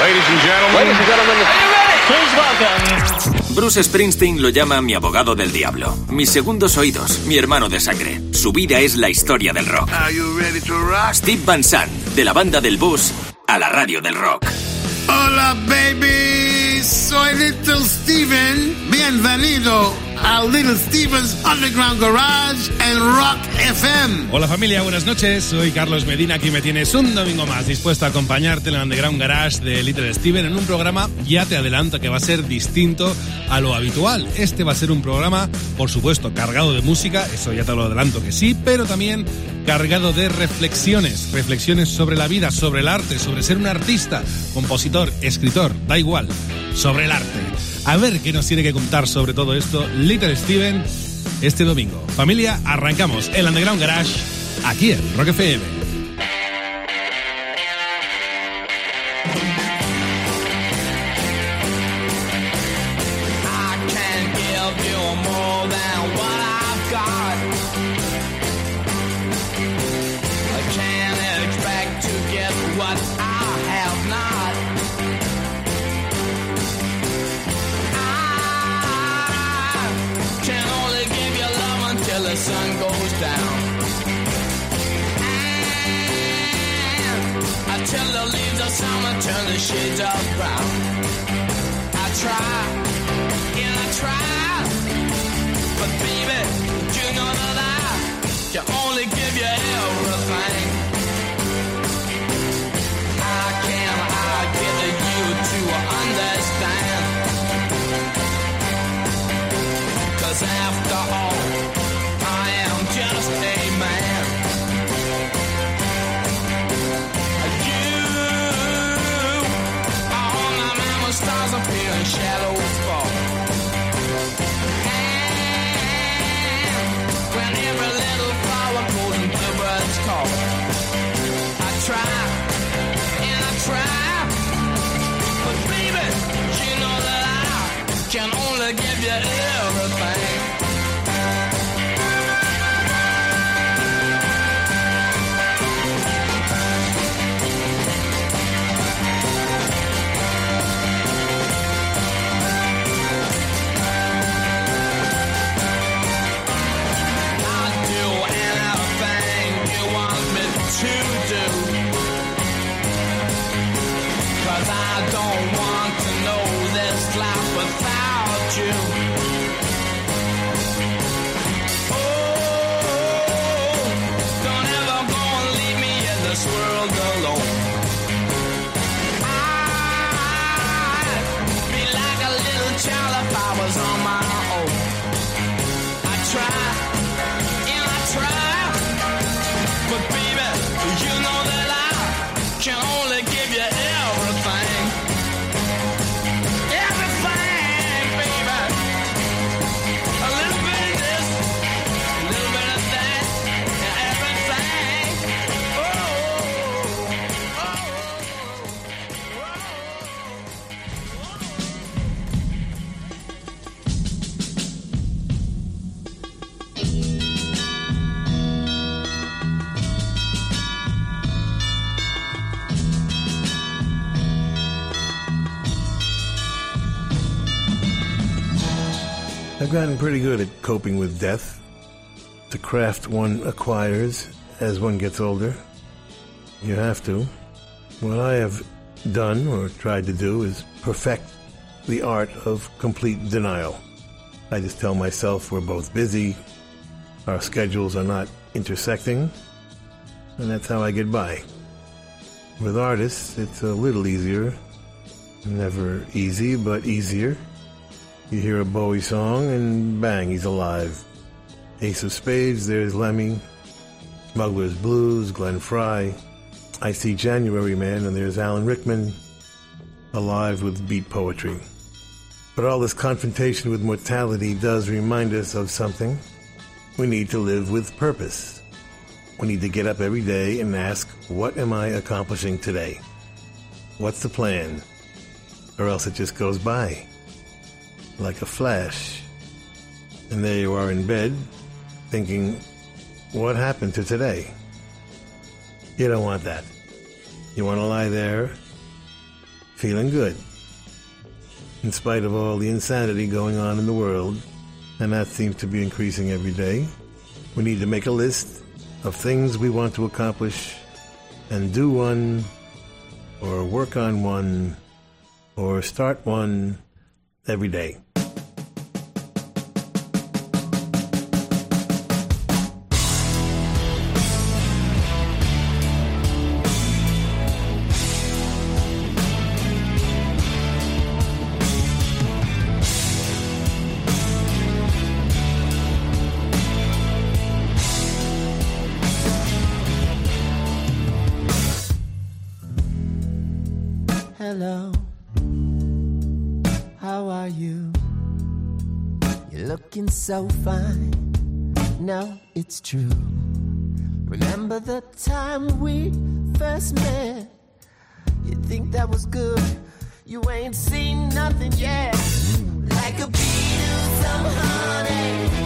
Ladies and gentlemen. Ladies and gentlemen. Are you ready? Please welcome. Bruce Springsteen lo llama mi abogado del diablo, mis segundos oídos, mi hermano de sangre. Su vida es la historia del rock. Are you ready to rock? Steve Van Sant, de la banda del bus a la radio del rock. Hola, baby. Soy Little Steven. Bienvenido a Little Steven's Underground Garage en Rock FM. Hola familia, buenas noches. Soy Carlos Medina. Aquí me tienes un domingo más dispuesto a acompañarte en el Underground Garage de Little Steven en un programa, ya te adelanto que va a ser distinto a lo habitual. Este va a ser un programa, por supuesto, cargado de música, eso ya te lo adelanto que sí, pero también cargado de reflexiones, reflexiones sobre la vida, sobre el arte, sobre ser un artista, compositor, escritor, da igual, sobre el arte. A ver qué nos tiene que contar sobre todo esto Little Steven este domingo. Familia, arrancamos el Underground Garage aquí en Rock FM. Summer turn the shades of brown. I try and I try. But baby, you know that I can only give you everything. I can I get you to understand. Cause after all, shadows fall. When every little flower. I try and I try, but baby, you know that I can only give you everything. I've gotten pretty good at coping with death. The craft one acquires as one gets older. You have to. What I have done or tried to do is perfect the art of complete denial. I just tell myself we're both busy, our schedules are not intersecting, and that's how I get by. With artists, it's a little easier. Never easy, but easier. You hear a Bowie song and bang, he's alive. Ace of Spades, there's Lemmy. Smuggler's Blues, Glenn Frey. I see January Man, and there's Alan Rickman, alive with beat poetry. But all this confrontation with mortality does remind us of something. We need to live with purpose. We need to get up every day and ask, what am I accomplishing today? What's the plan? Or else it just goes by like a flash. And there you are in bed, thinking, what happened to today? You don't want that. You want to lie there, feeling good. In spite of all the insanity going on in the world, and that seems to be increasing every day, we need to make a list of things we want to accomplish and do one, or work on one, or start one every day. Looking so fine. No, it's true. Remember the time we first met? You think that was good? You ain't seen nothing yet. Like a bee some honey,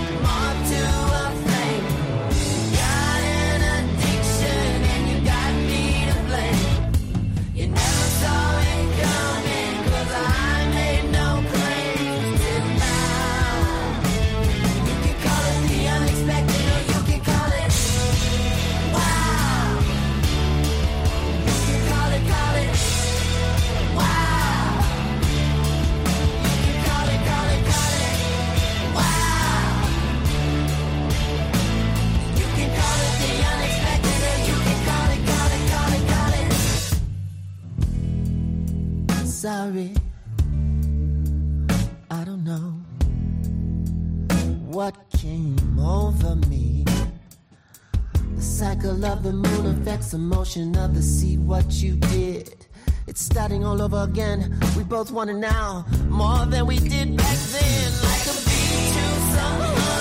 Sorry, I don't know what came over me. The cycle of the moon affects the motion of the sea. What you did, it's starting all over again. We both want it now more than we did back then. Like a bee to some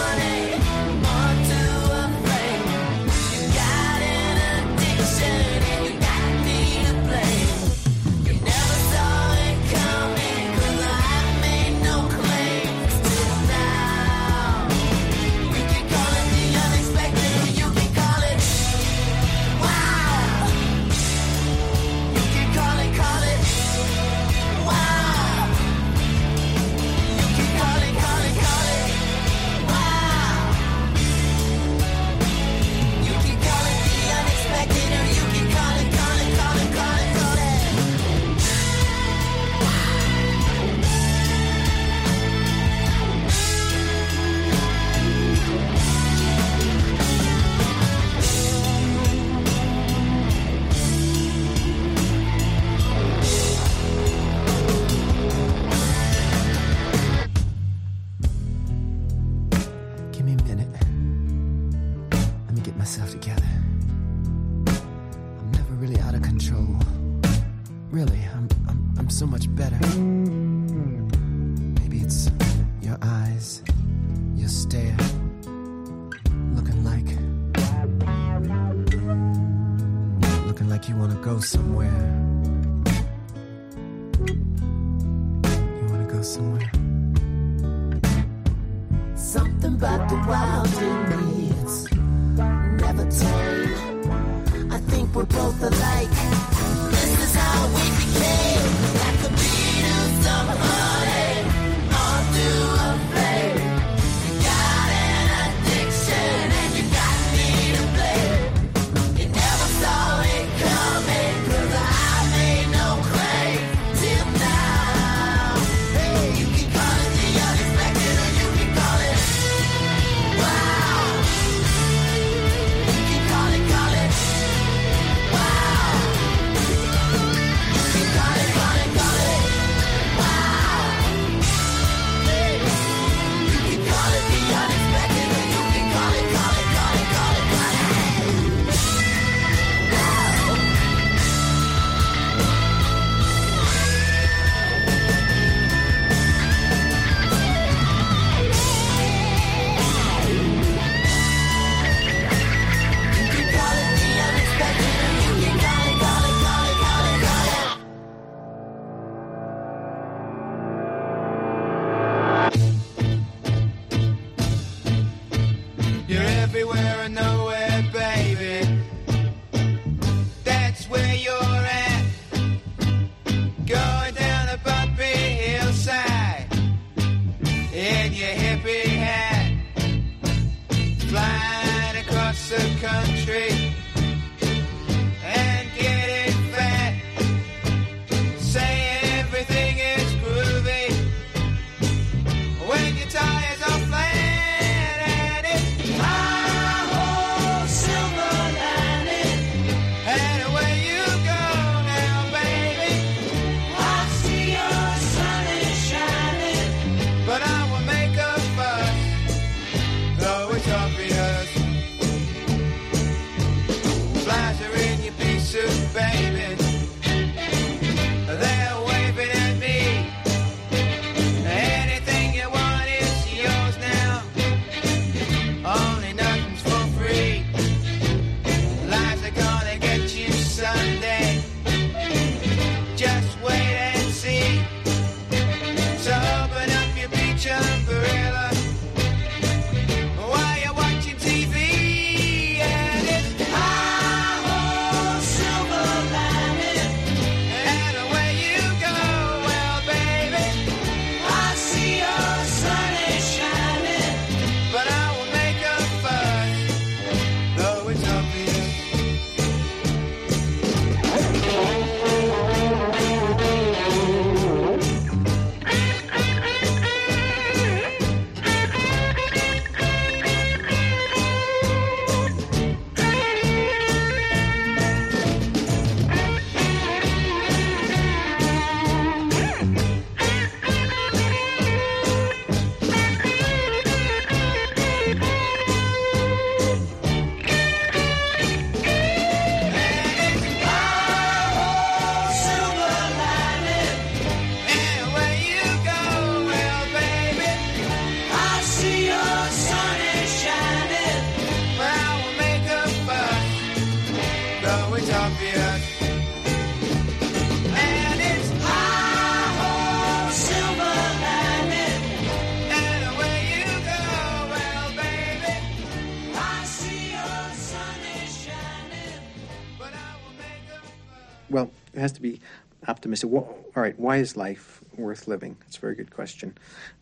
optimistic. Wha all right, why is life worth living? That's a very good question.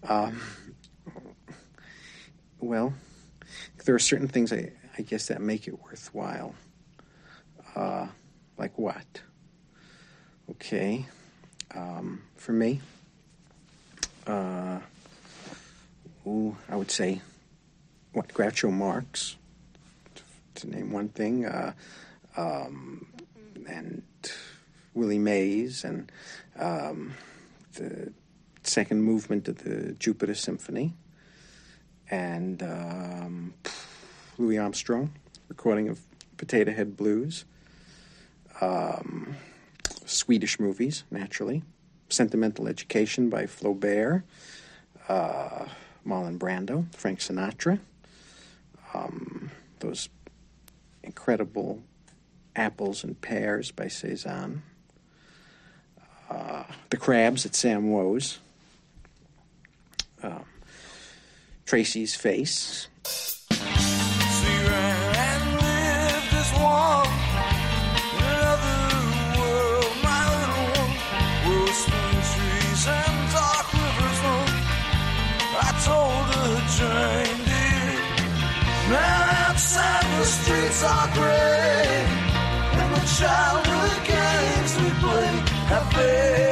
Um, well, there are certain things I, I guess that make it worthwhile. Uh, like what? Okay. Um, for me, uh, ooh, I would say, what, Groucho Marx, to, to name one thing, uh, um, and Willie Mays, and um, the second movement of the Jupiter Symphony, and um, Louis Armstrong, recording of Potato Head Blues, um, Swedish movies, naturally, Sentimental Education by Flaubert, uh, Marlon Brando, Frank Sinatra, um, those incredible Apples and Pears by Cezanne, uh, The Crabs at Sam Wo's, um, Tracy's Face, outside the streets are gray, and the we play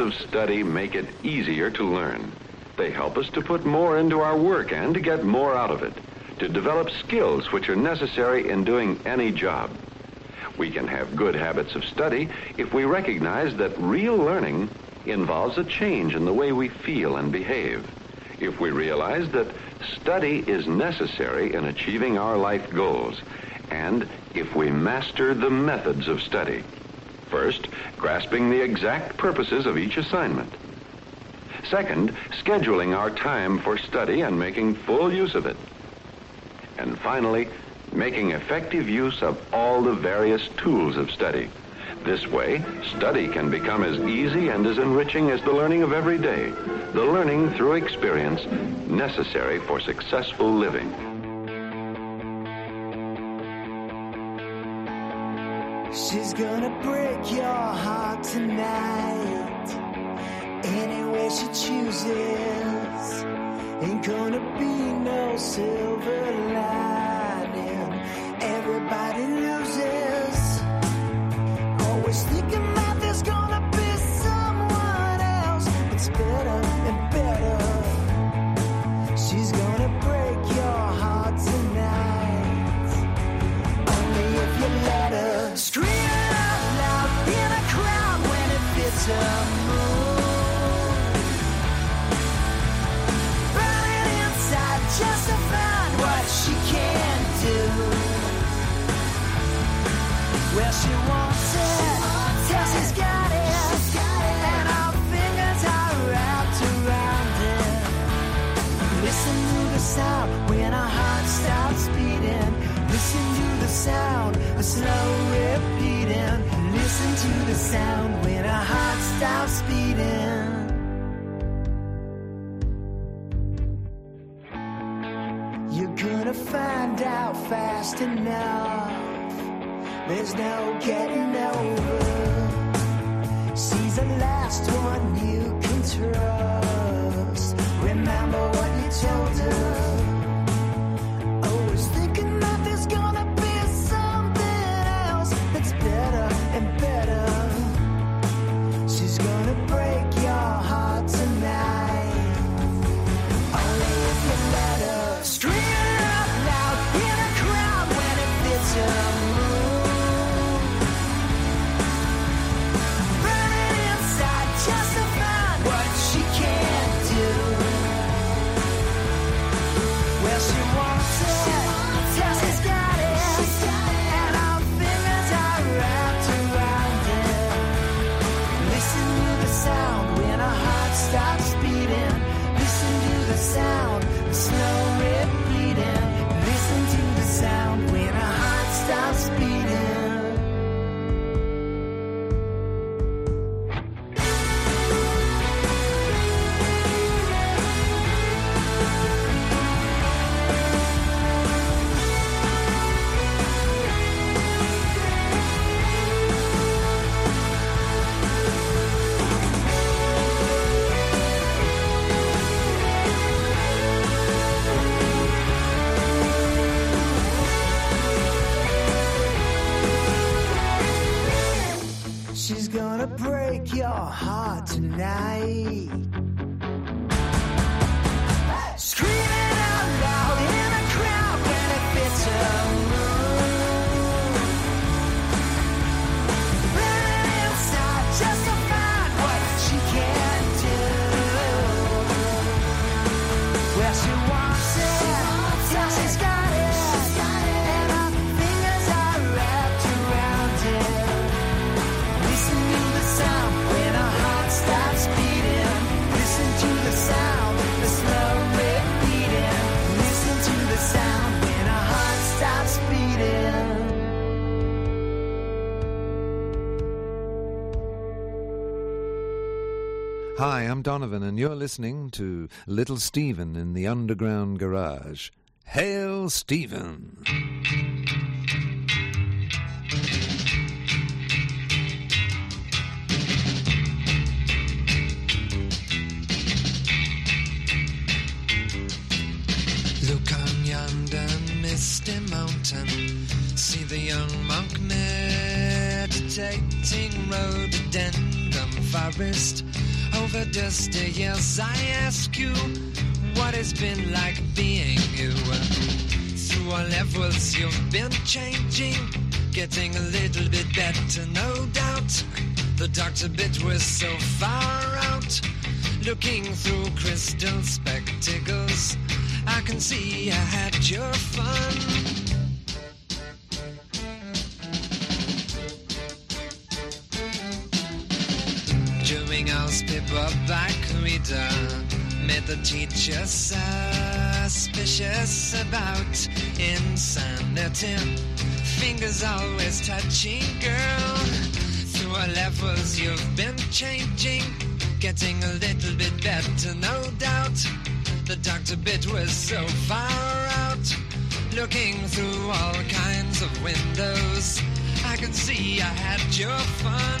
of study make it easier to learn. They help us to put more into our work and to get more out of it, to develop skills which are necessary in doing any job. We can have good habits of study if we recognize that real learning involves a change in the way we feel and behave. If we realize that study is necessary in achieving our life goals, and if we master the methods of study. Grasping the exact purposes of each assignment. Second, scheduling our time for study and making full use of it. And finally, making effective use of all the various tools of study. This way, study can become as easy and as enriching as the learning of every day, the learning through experience necessary for successful living. Gonna break your heart tonight. Any way she chooses. Ain't gonna be no silver lining. A slow repeating. Listen to the sound when our heart stops beating. You're gonna find out fast enough. There's no getting over. She's the last one you can trust. Remember what you told her. Hi, I'm Donovan, and you're listening to Little Steven in the Underground Garage. Hail, Steven! Look on yonder misty mountain. See the young monk meditating rhododendron forest. Over dusty years, I ask you what it's been like being you. Through all levels, you've been changing. getting a little bit better, no doubt. The doctor bit was so far out, looking through crystal spectacles. I can see I had your fun. During our paperback reader, made the teacher suspicious about insanity. Fingers always touching, girl. Through our levels, you've been changing, getting a little bit better, no doubt. The doctor bit was so far out, looking through all kinds of windows. I could see I had your fun,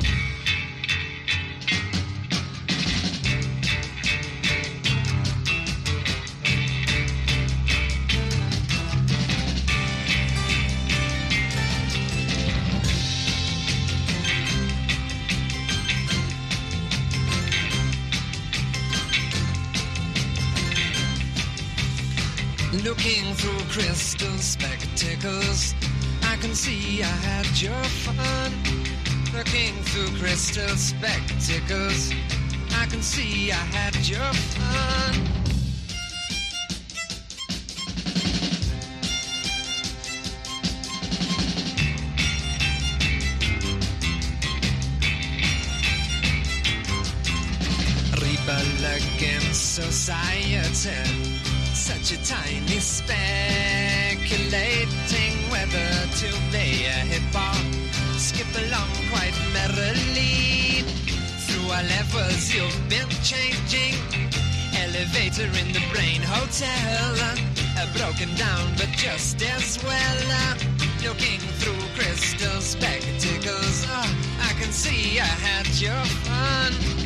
Looking through crystal spectacles, I can see I had your fun. Looking through crystal spectacles, I can see I had your fun. Society such a tiny speculating whether to play a hip hop. Skip along quite merrily. Through our levels, you've been changing. Elevator in the brain hotel. Uh, broken down, but just as well. Looking through crystal spectacles. Uh, I can see I had your fun.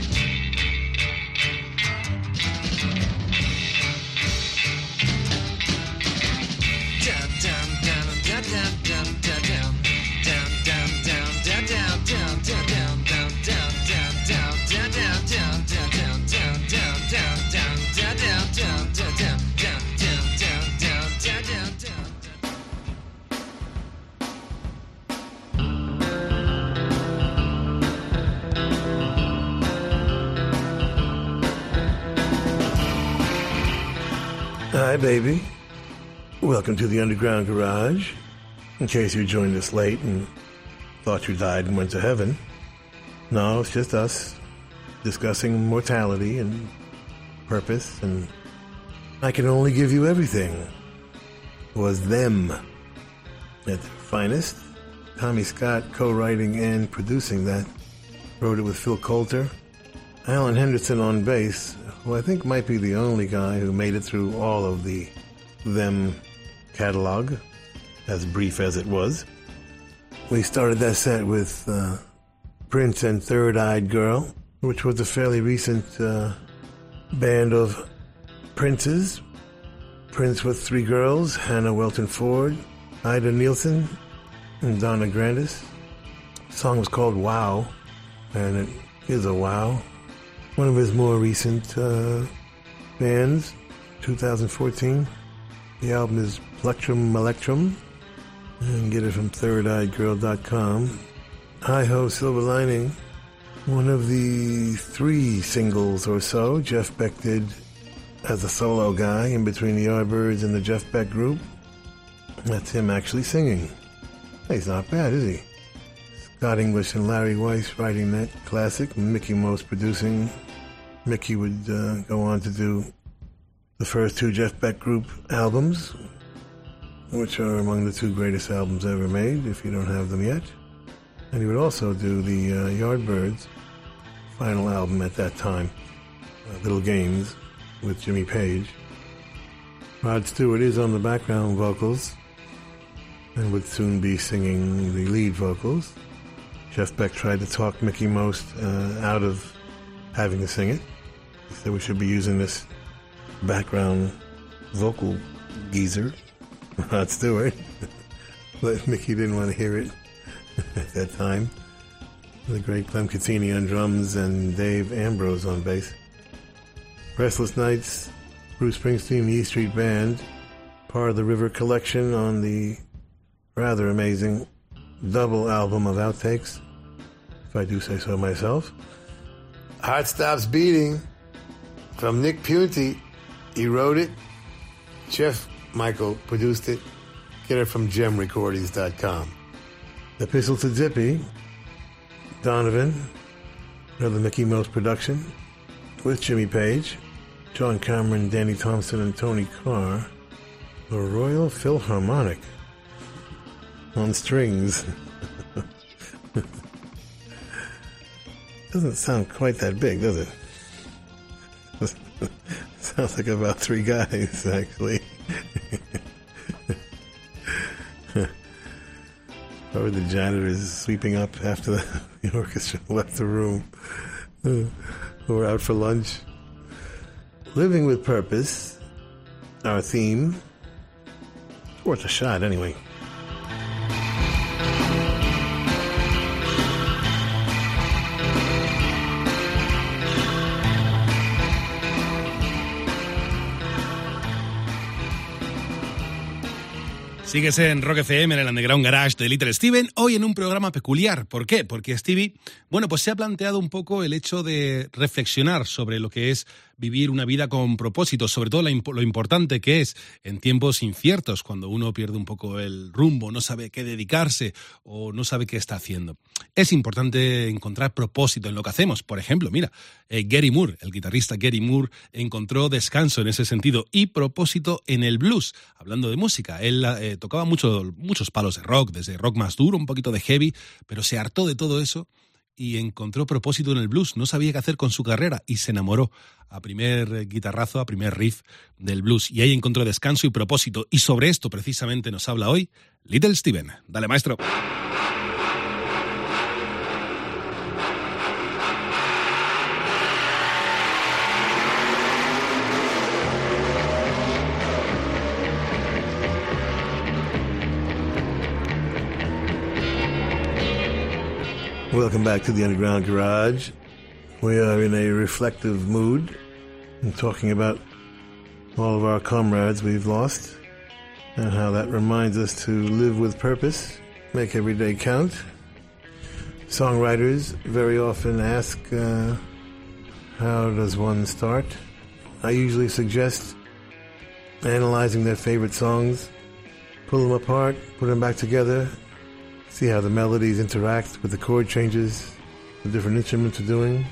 Hi, baby. Welcome to the Underground Garage. In case you joined us late and thought you died and went to heaven. No, it's just us discussing mortality and purpose, and I can only give you everything. Was them at their finest. Tommy Scott co writing and producing that. Wrote it with Phil Coulter. Alan Henderson on bass, who I think might be the only guy who made it through all of the Them catalog, as brief as it was. We started that set with uh, Prince and Third Eyed Girl, which was a fairly recent uh, band of princes. Prince with three girls Hannah Welton Ford, Ida Nielsen, and Donna Grantis. The song was called Wow, and it is a wow. One of his more recent uh, bands, 2014. The album is Plectrum Electrum. And get it from thirdeyedgirl.com. Hi Ho Silver Lining. One of the three singles or so Jeff Beck did as a solo guy in between the Yardbirds and the Jeff Beck group. That's him actually singing. He's not bad, is he? Scott English and Larry Weiss writing that classic, Mickey Most producing. Mickey would uh, go on to do the first two Jeff Beck group albums, which are among the two greatest albums ever made, if you don't have them yet. And he would also do the uh, Yardbirds final album at that time, uh, Little Games, with Jimmy Page. Rod Stewart is on the background vocals and would soon be singing the lead vocals. Jeff Beck tried to talk Mickey Most uh, out of having to sing it. Said we should be using this background vocal geezer, Rod Stewart. but Mickey didn't want to hear it at that time. The great Clem Cattini on drums and Dave Ambrose on bass. Restless Nights Bruce Springsteen, the E Street Band, part of the River Collection on the rather amazing double album of outtakes, if I do say so myself. Heart Stops Beating from Nick Piunti. He wrote it. Jeff Michael produced it. Get it from jemrecordings.com. Epistle to Dippy, Donovan, another Mickey Most production, with Jimmy Page, John Cameron, Danny Thompson, and Tony Carr. The Royal Philharmonic on strings. Doesn't sound quite that big, does it? Sounds like about three guys, actually. Probably the janitor is sweeping up after the, the orchestra left the room. Uh, We're out for lunch. Living with Purpose, our theme. Worth a shot, anyway. Sigues en Rock FM, en el Underground Garage de Little Steven, hoy en un programa peculiar. ¿Por qué? Porque Stevie, bueno, pues se ha planteado un poco el hecho de reflexionar sobre lo que es vivir una vida con propósito, sobre todo lo importante que es en tiempos inciertos, cuando uno pierde un poco el rumbo, no sabe qué dedicarse o no sabe qué está haciendo. Es importante encontrar propósito en lo que hacemos. Por ejemplo, mira, eh, Gary Moore, el guitarrista Gary Moore, encontró descanso en ese sentido y propósito en el blues. Hablando de música, él eh, tocaba mucho, muchos palos de rock, desde rock más duro, un poquito de heavy, pero se hartó de todo eso y encontró propósito en el blues. No sabía qué hacer con su carrera y se enamoró a primer eh, guitarrazo, a primer riff del blues. Y ahí encontró descanso y propósito. Y sobre esto precisamente nos habla hoy Little Steven. Dale, maestro. Welcome back to the Underground Garage. We are in a reflective mood and talking about all of our comrades we've lost and how that reminds us to live with purpose, make every day count. Songwriters very often ask, uh, how does one start? I usually suggest analyzing their favorite songs, pull them apart, put them back together, see how the melodies interact with the chord changes the different instruments are doing.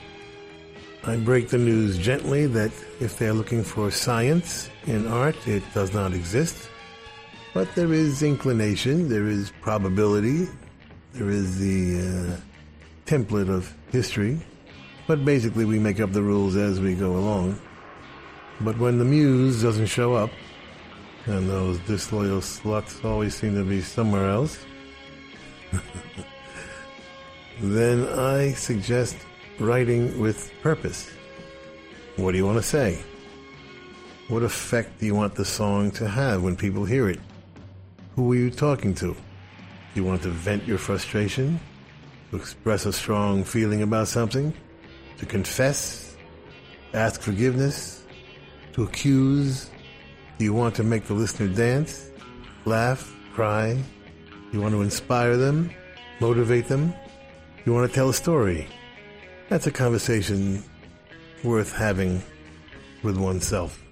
I break the news gently that if they're looking for science in art, it does not exist. But there is inclination, there is probability, there is the uh, template of history. But basically, we make up the rules as we go along. But when the muse doesn't show up, and those disloyal sluts always seem to be somewhere else, then I suggest writing with purpose. What do you want to say? What effect do you want the song to have when people hear it? Who are you talking to? Do you want to vent your frustration? To express a strong feeling about something? To confess? Ask forgiveness? To accuse? Do you want to make the listener dance? Laugh? Cry? You want to inspire them? Motivate them? You want to tell a story? That's a conversation worth having with oneself.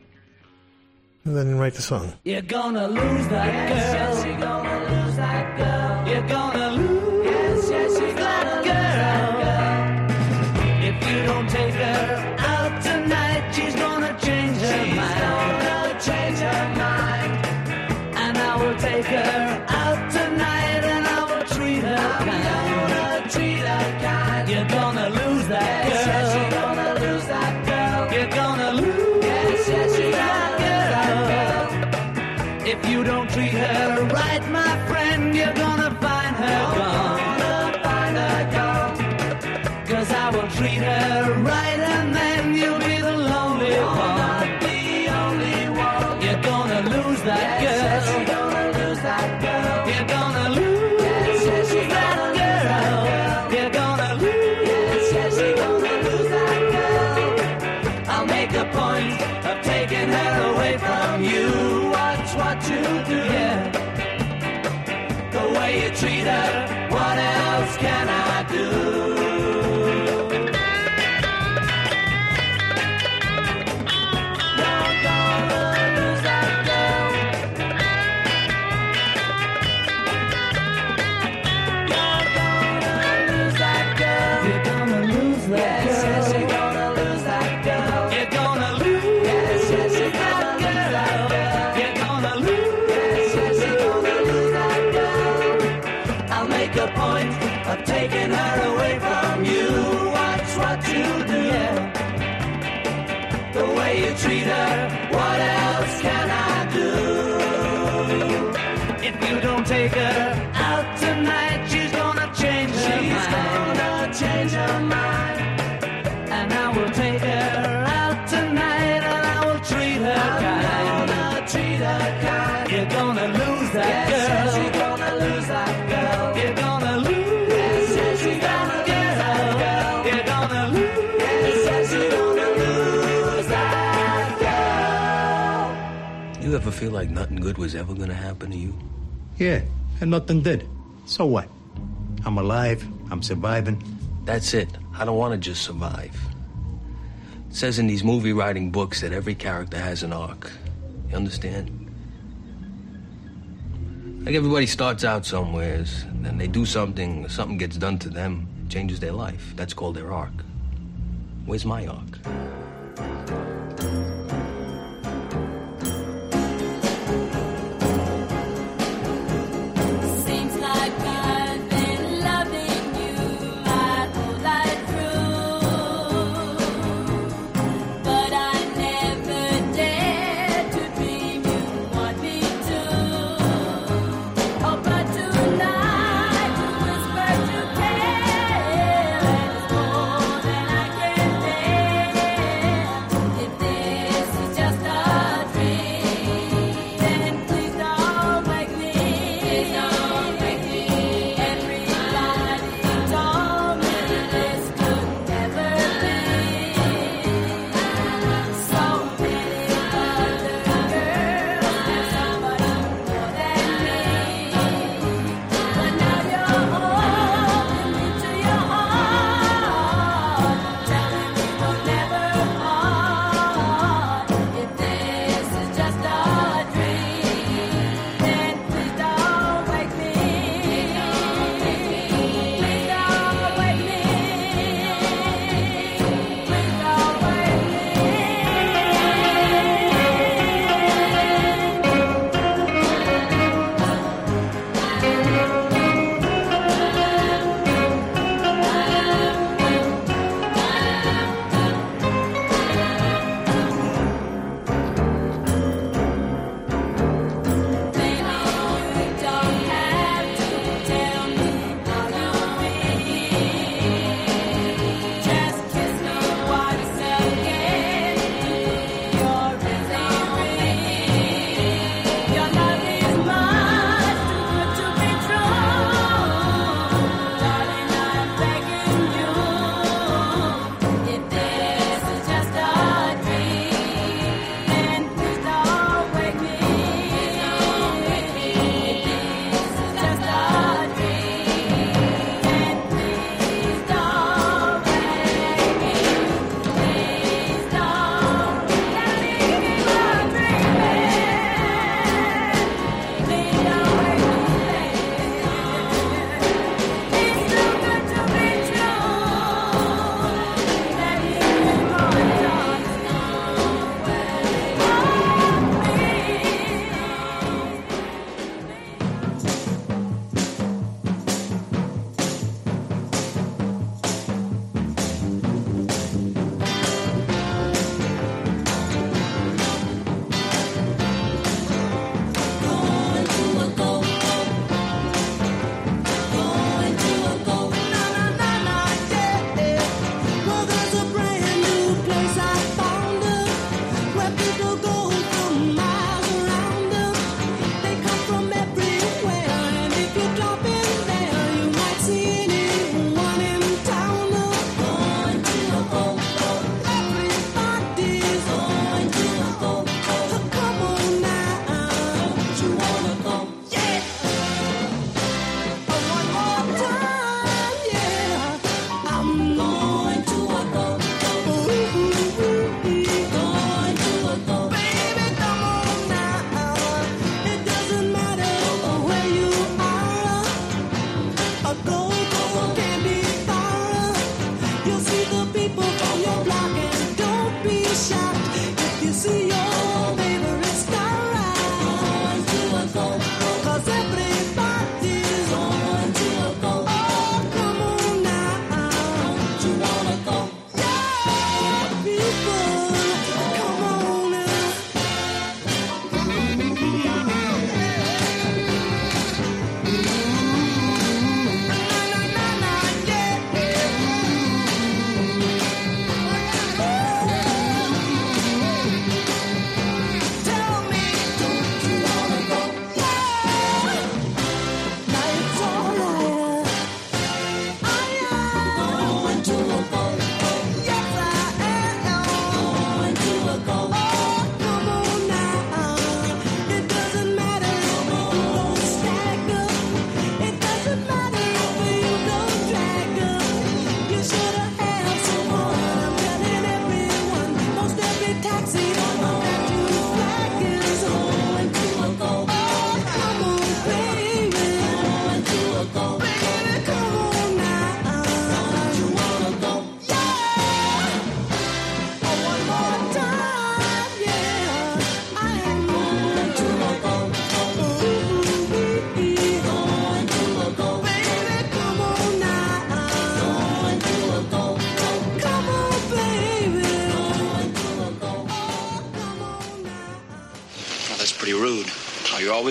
And then write the song. You're gonna lose that girl. You're gonna lose that girl. You're gonna way you treat her. What else can I? feel like nothing good was ever gonna happen to you? Yeah, and nothing did. So what? I'm alive, I'm surviving. That's it. I don't wanna just survive. It says in these movie writing books that every character has an arc. You understand? Like everybody starts out somewhere, then they do something, something gets done to them, changes their life. That's called their arc. Where's my arc?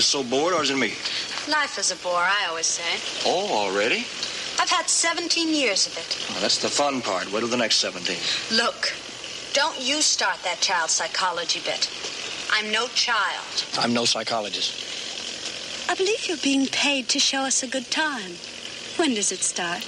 was so bored, or is it me? Life is a bore, I always say. Oh, already? I've had 17 years of it. Oh, that's the fun part. Wait till the next 17. Look, don't you start that child psychology bit. I'm no child. I'm no psychologist. I believe you're being paid to show us a good time. When does it start?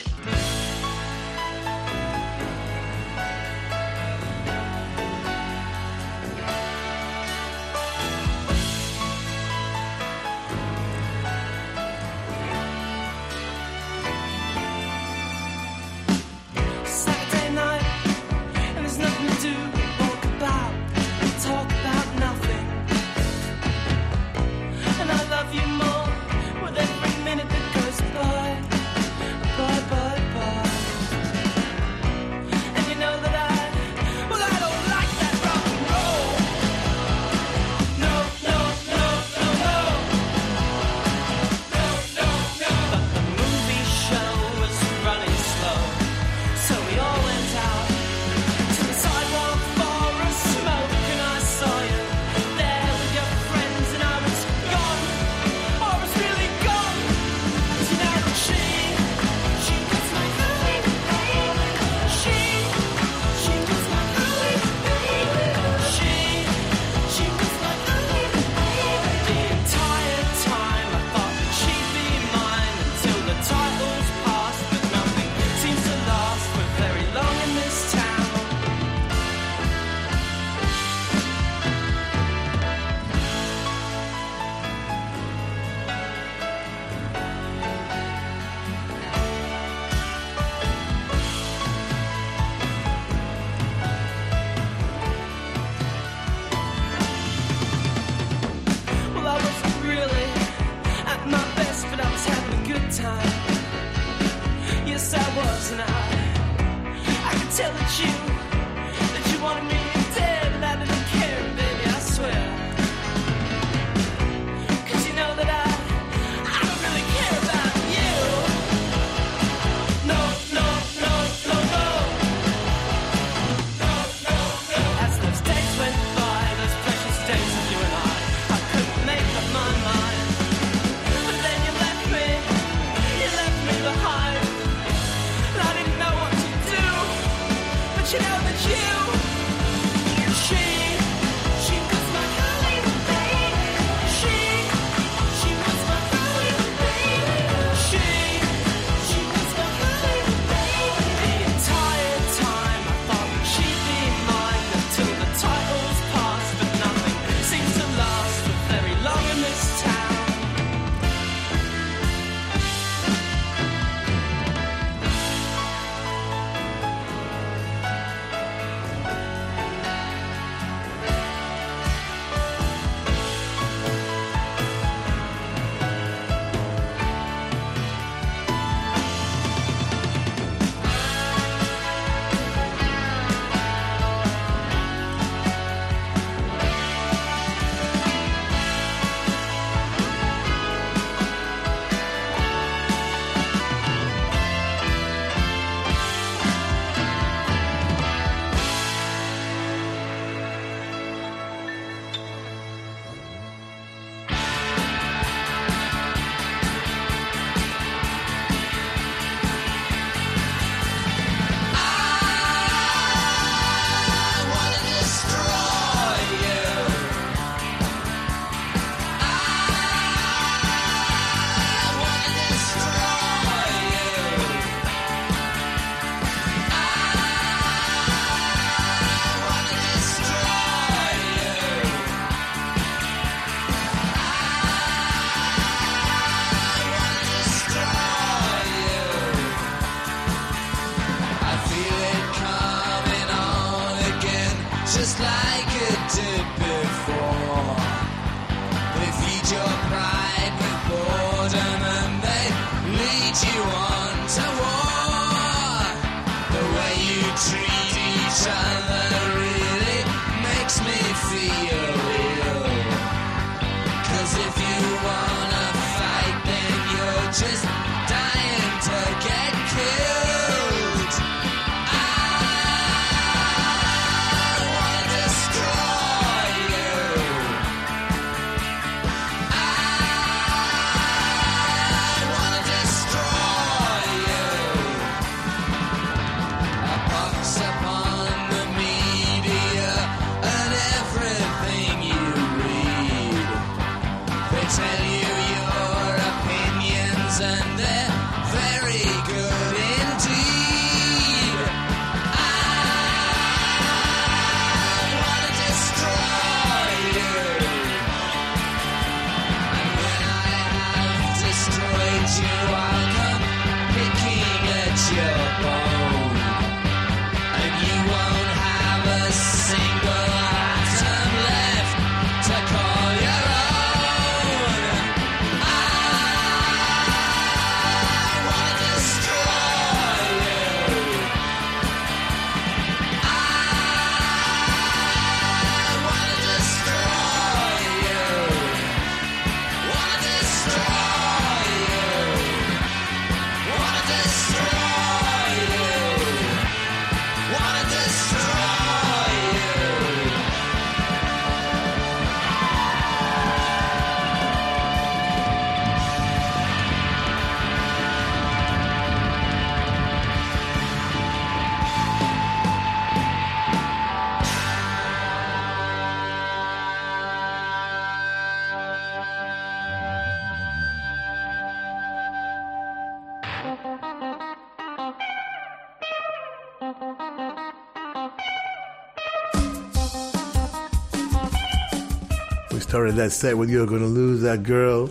That set with You're Gonna Lose That Girl.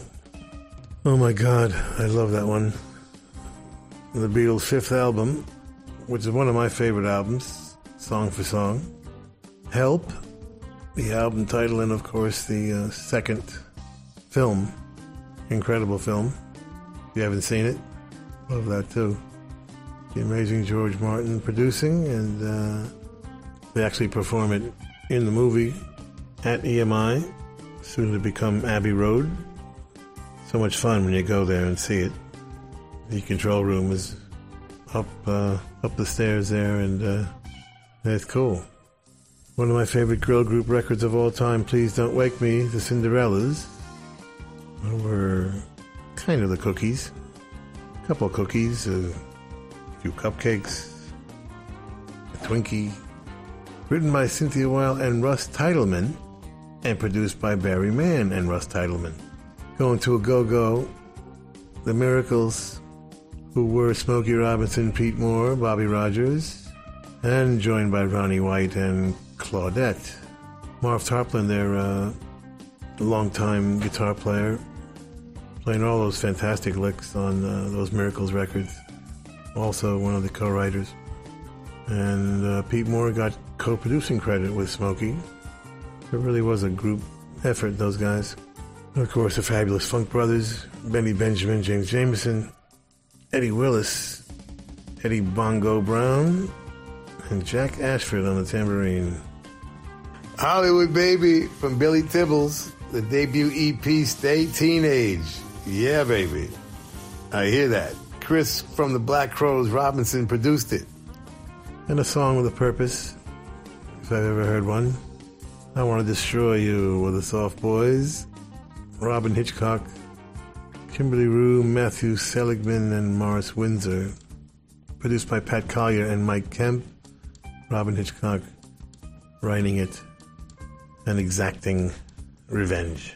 Oh my god, I love that one. The Beatles' fifth album, which is one of my favorite albums, song for song. Help, the album title, and of course the uh, second film. Incredible film. If you haven't seen it, love that too. The amazing George Martin producing, and uh, they actually perform it in the movie at EMI, soon to become Abbey Road. So much fun when you go there and see it. The control room is up uh, up the stairs there, and uh, it's cool. One of my favorite girl group records of all time, Please Don't Wake Me, the Cinderellas, were kind of the cookies. A couple of cookies, a few cupcakes, a Twinkie. Written by Cynthia Weil and Russ Titelman, and produced by Barry Mann and Russ Titelman. Going to a go-go, The Miracles, who were Smokey Robinson, Pete Moore, Bobby Rogers, and joined by Ronnie White and Claudette. Marv Tarplin, their uh, longtime guitar player, playing all those fantastic licks on uh, those Miracles records. Also one of the co-writers. And uh, Pete Moore got co-producing credit with Smokey. It really was a group effort, those guys. Of course, the fabulous Funk Brothers, Benny Benjamin, James Jamerson, Eddie Willis, Eddie Bongo Brown, and Jack Ashford on the tambourine. Hollywood Baby from Billy Tibbals, the debut EP Stay Teenage. Yeah, baby. I hear that. Chris from the Black Crowes Robinson produced it. And a song with a purpose, if I've ever heard one. I Want to Destroy You with the Soft Boys, Robyn Hitchcock, Kimberley Rew, Matthew Seligman, and Morris Windsor. Produced by Pat Collier and Mike Kemp. Robyn Hitchcock writing it and exacting revenge.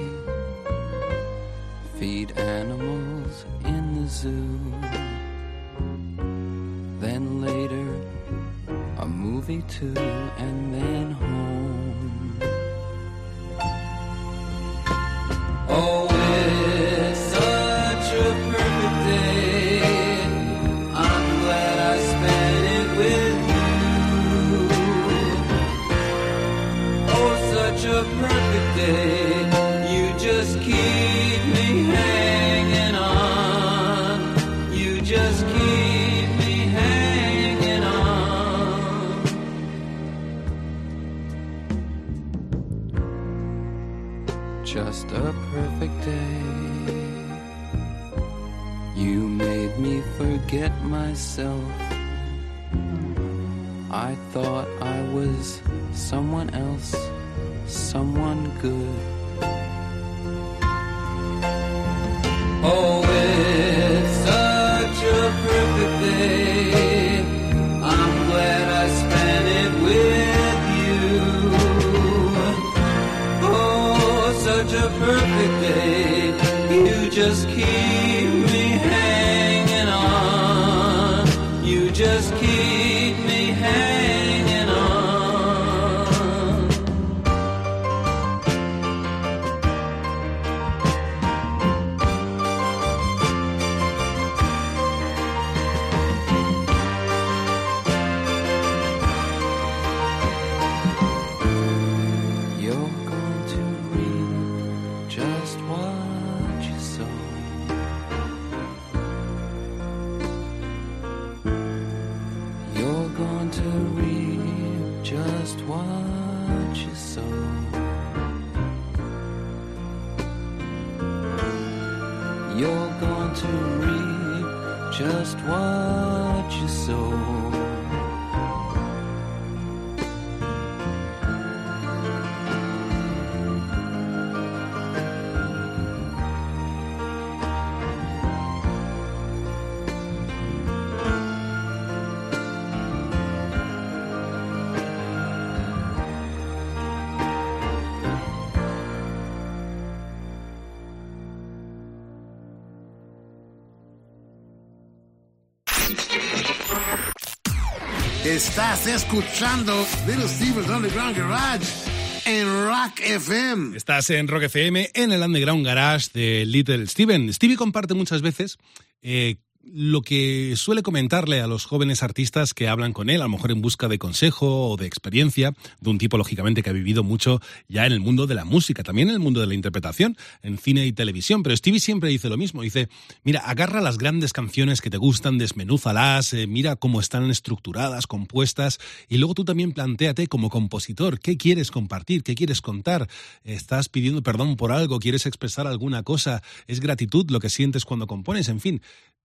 Feed animals in the zoo. Then later, a movie too, and then home. Oh, forget myself. I thought I was someone else, someone good. Oh, just keep Estás escuchando Little Steven's Underground Garage en Rock FM. Estás en Rock FM, en el Underground Garage de Little Steven. Stevie comparte muchas veces eh, lo que suele comentarle a los jóvenes artistas que hablan con él, a lo mejor en busca de consejo o de experiencia, de un tipo, lógicamente, que ha vivido mucho ya en el mundo de la música, también en el mundo de la interpretación, en cine y televisión. Pero Stevie siempre dice lo mismo, dice, mira, agarra las grandes canciones que te gustan, desmenúzalas, eh, mira cómo están estructuradas, compuestas, y luego tú también planteate como compositor, ¿qué quieres compartir? ¿Qué quieres contar? ¿Estás pidiendo perdón por algo? ¿Quieres expresar alguna cosa? ¿Es gratitud lo que sientes cuando compones? En fin,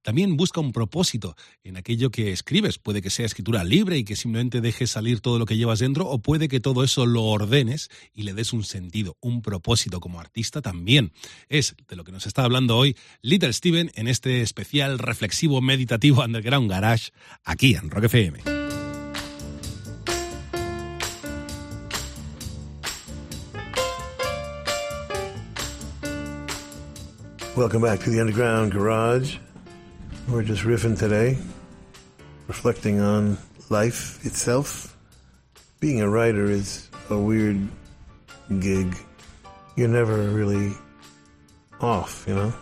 también busca un propósito en aquello que escribes. Puede que sea escritura libre y que simplemente dejes salir todo lo que llevas dentro, o puede que todo eso lo ordenes y le des un sentido, un propósito como artista también. Es de lo que nos está hablando hoy Little Steven en este especial reflexivo meditativo Underground Garage aquí en Rock FM. Welcome back to the Underground Garage. We're just riffing today, reflecting on life itself. Being a writer is a weird gig. You're never really off, you know?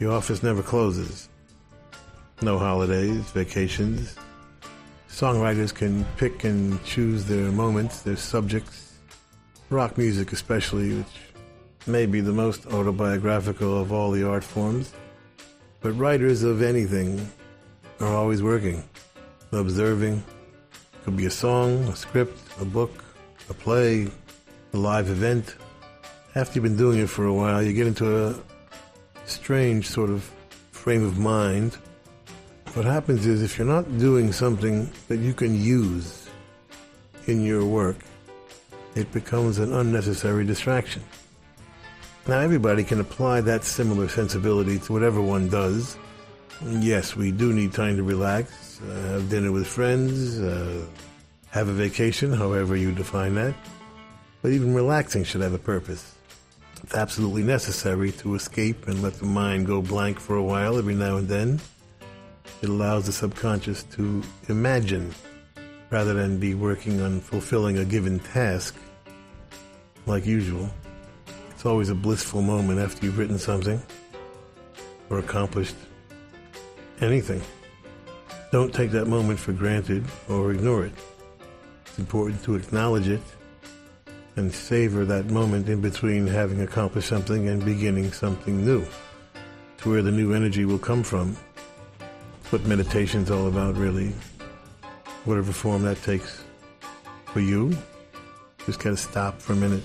Your office never closes. No holidays, vacations. Songwriters can pick and choose their moments, their subjects. Rock music, especially, which may be the most autobiographical of all the art forms. But writers of anything are always working, observing. Could be a song, a script, a book, a play, a live event. After you've been doing it for a while, you get into a strange sort of frame of mind. What happens is if you're not doing something that you can use in your work, it becomes an unnecessary distraction. Now, everybody can apply that similar sensibility to whatever one does. Yes, we do need time to relax, uh, have dinner with friends, uh, have a vacation, however you define that. But even relaxing should have a purpose. It's absolutely necessary to escape and let the mind go blank for a while every now and then. It allows the subconscious to imagine rather than be working on fulfilling a given task like usual. It's always a blissful moment after you've written something or accomplished anything. Don't take that moment for granted or ignore it. It's important to acknowledge it and savor that moment in between having accomplished something and beginning something new. To where the new energy will come from. It's what meditation's all about, really. Whatever form that takes for you. Just gotta stop for a minute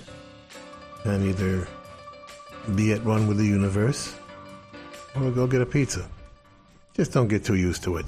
and either be at one with the universe or go get a pizza. Just don't get too used to it.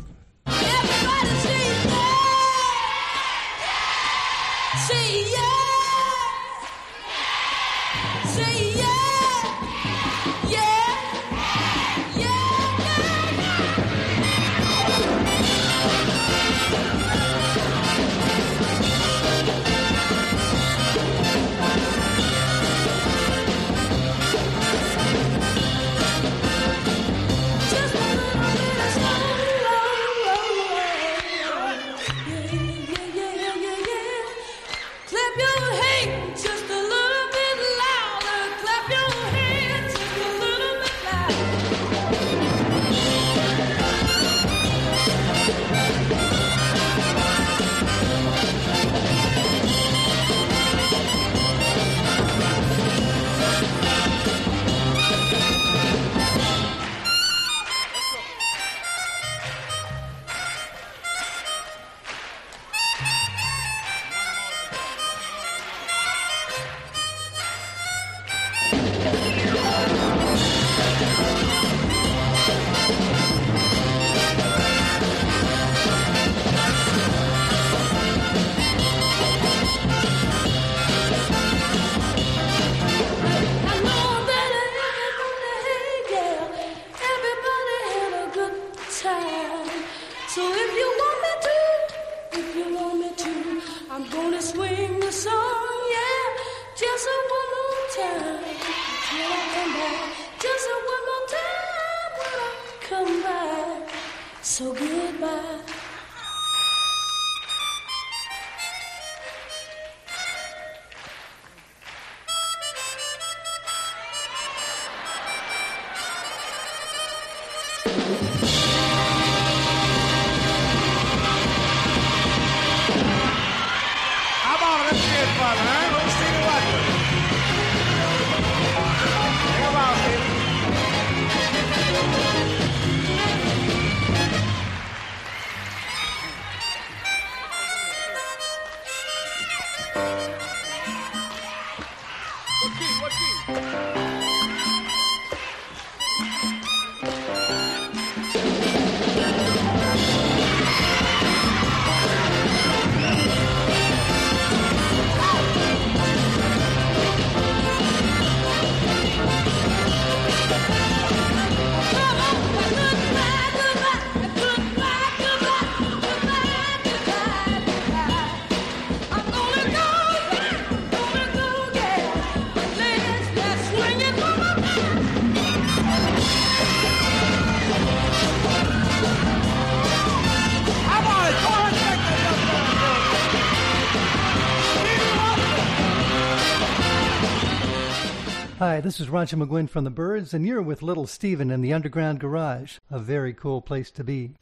Hi, this is Roger McGuinn from the Byrds, and you're with Little Steven in the Underground Garage. A very cool place to be.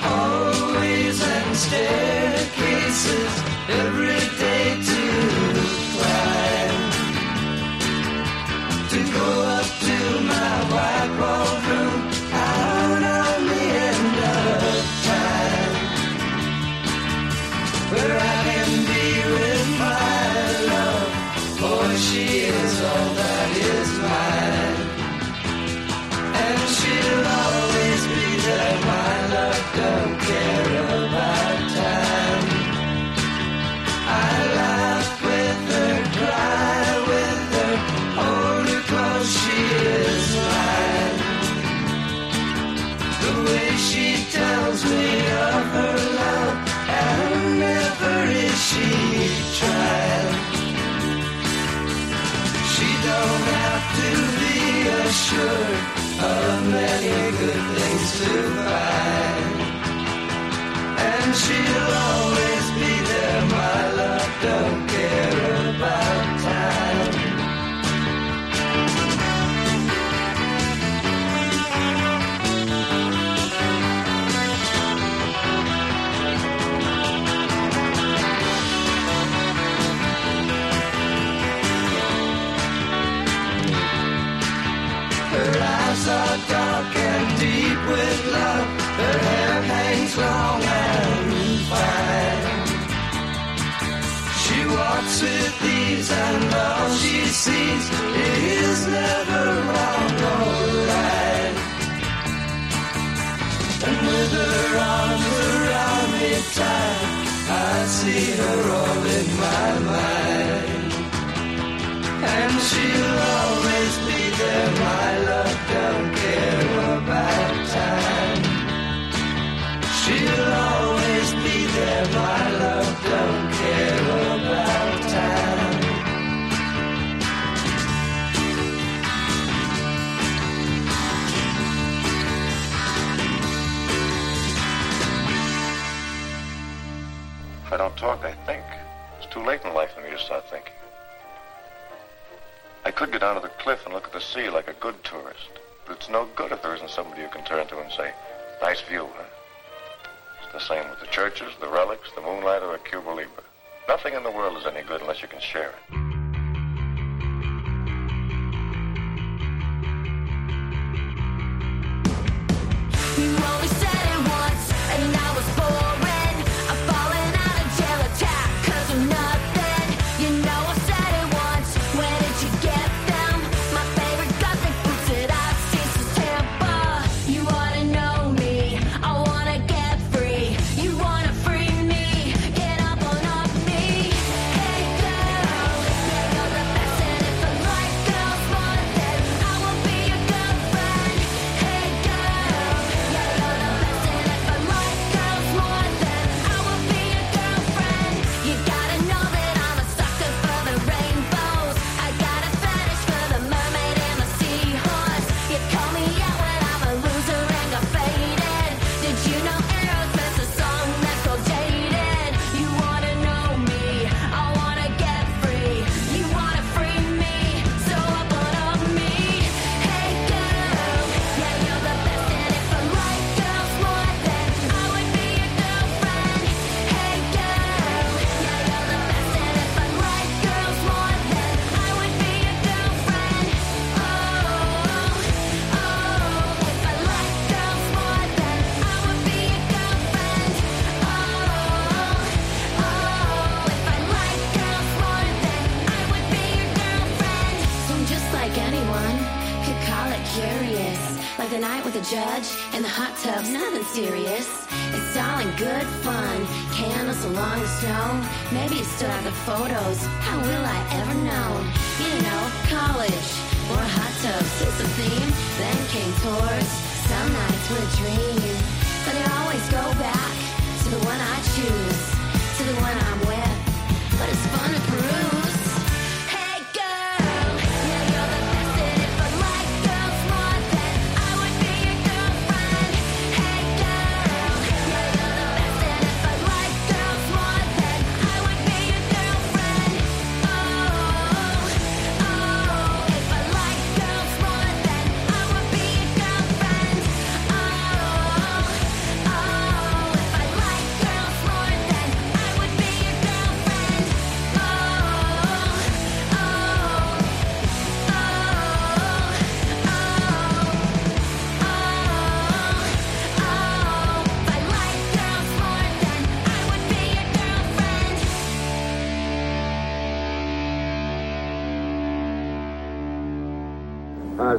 Hallways and staircases every seems it is never wrong or right. And with her arms around me tight, I see her all in my mind. And she'll always be there, my love, don't care about time. She'll always be there, my love. If I don't talk, I think. It's too late in life for me to start thinking. I could go down to the cliff and look at the sea like a good tourist, but it's no good if there isn't somebody you can turn to and say, nice view, huh? It's the same with the churches, the relics, the moonlight, or a Cuba Libre. Nothing in the world is any good unless you can share it. You only said it once, and now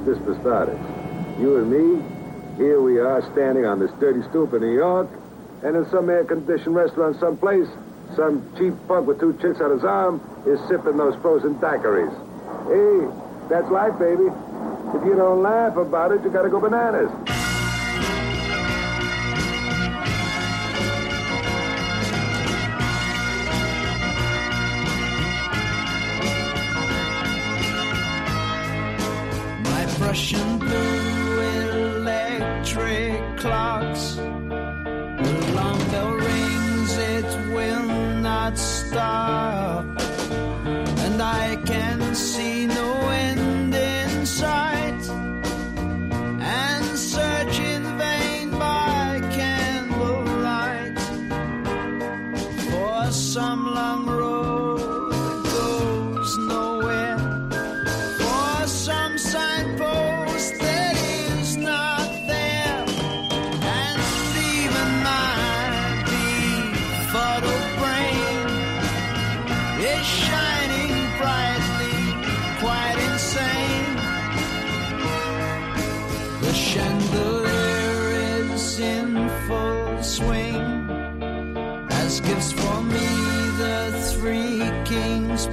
This for starters? You and me, here we are standing on this dirty stoop in New York, and in some air-conditioned restaurant someplace, some cheap punk with two chicks on his arm is sipping those frozen daiquiris. Hey, that's life, baby. If you don't laugh about it, you gotta go bananas.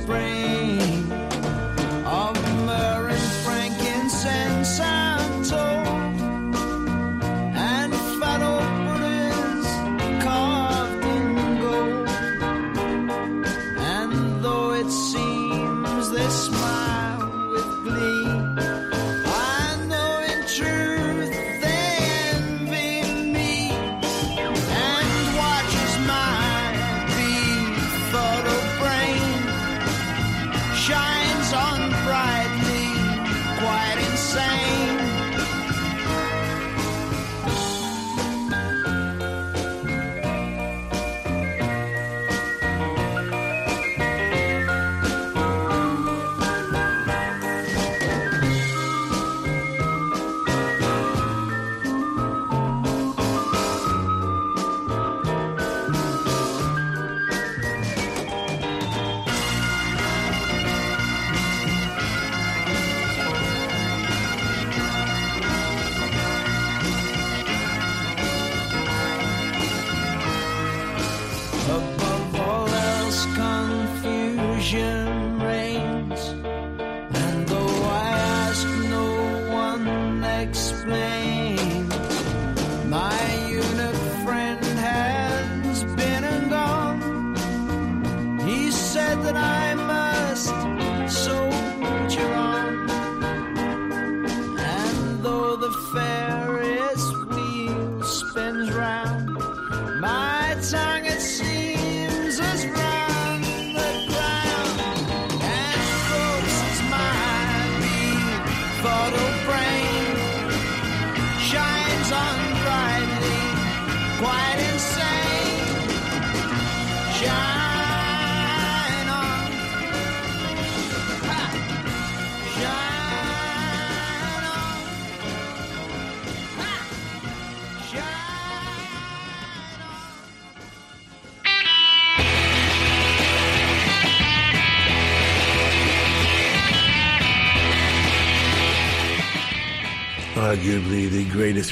Kings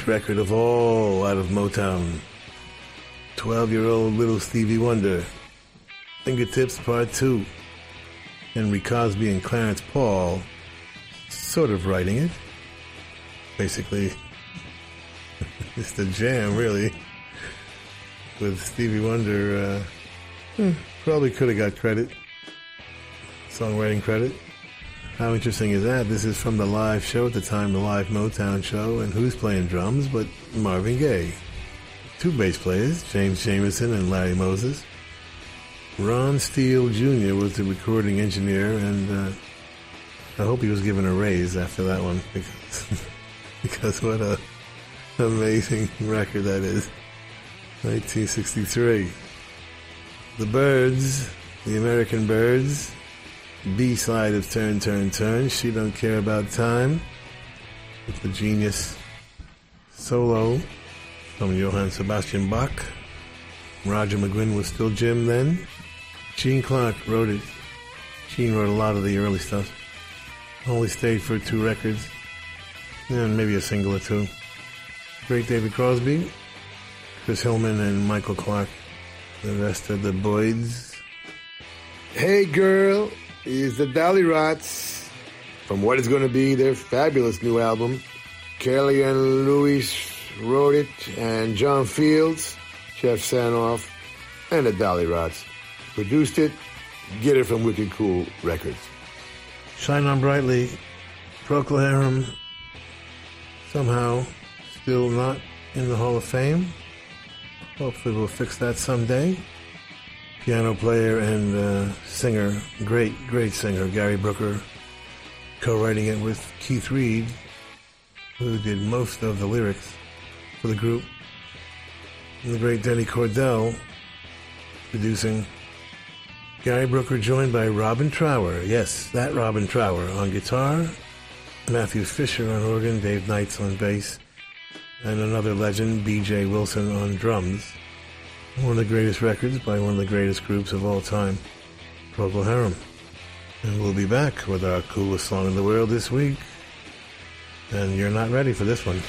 record of all out of Motown. 12 year old little Stevie Wonder. Fingertips Part 2. Henry Cosby and Clarence Paul sort of writing it. Basically, it's the jam, really. With Stevie Wonder, uh, hmm, probably could have got credit, songwriting credit. How interesting is that? This is from the live show at the time, the live Motown show, and who's playing drums but Marvin Gaye? Two bass players, James Jamerson and Larry Moses. Ron Steele Jr. was the recording engineer, and uh, I hope he was given a raise after that one because because what a amazing record that is. 1963. The Byrds, the American Byrds, B side of Turn, Turn, Turn. She don't care about time. With the genius solo from Johann Sebastian Bach. Roger McGuinn was still Jim then. Gene Clark wrote it. Gene wrote a lot of the early stuff. Only stayed for two records. And maybe a single or two. Great David Crosby, Chris Hillman, and Michael Clarke. The rest of the Byrds. Hey girl, is the Dollyrots from what is going to be their fabulous new album. Kelly and Louis wrote it, and John Fields, Jeff Sanoff, and the Dollyrots produced it. Get it from Wicked Cool Records. Shine On Brightly, Procol somehow still not in the Hall of Fame. Hopefully we'll fix that someday. Piano player and uh, singer, great, great singer, Gary Brooker, co-writing it with Keith Reid, who did most of the lyrics for the group. And the great Denny Cordell producing. Gary Brooker joined by Robin Trower. Yes, that Robin Trower on guitar. Matthew Fisher on organ, Dave Knights on bass, and another legend, B.J. Wilson on drums. One of the greatest records by one of the greatest groups of all time, Procol Harum. And we'll be back with our coolest song in the world this week. And you're not ready for this one.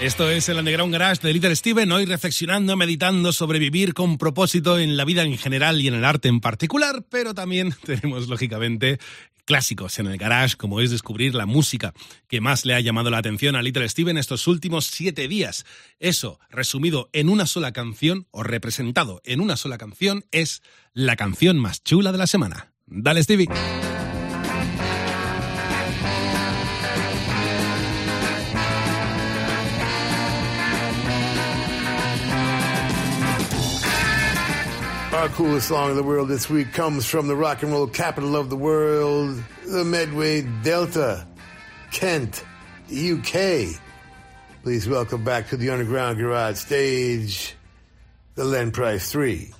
Esto es el Underground Garage de Little Steven, hoy reflexionando, meditando sobre vivir con propósito en la vida en general y en el arte en particular, pero también tenemos, lógicamente, clásicos en el garage, como es descubrir la música que más le ha llamado la atención a Little Steven estos últimos siete días. Eso, resumido en una sola canción, o representado en una sola canción, es la canción más chula de la semana. Dale, Stevie. Our coolest song in the world this week comes from the rock and roll capital of the world, the Medway Delta, Kent, UK. Please welcome back to the Underground Garage stage, the Len Price 3.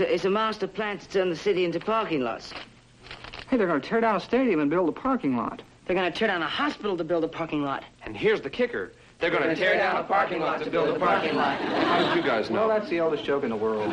It's, it's, a, it's a master plan to turn the city into parking lots. Hey, they're going to tear down a stadium and build a parking lot. They're going to tear down a hospital to build a parking lot. And here's the kicker. They're going to tear down a parking lot to build a parking lot. How did you guys know? Well, that's the oldest joke in the world.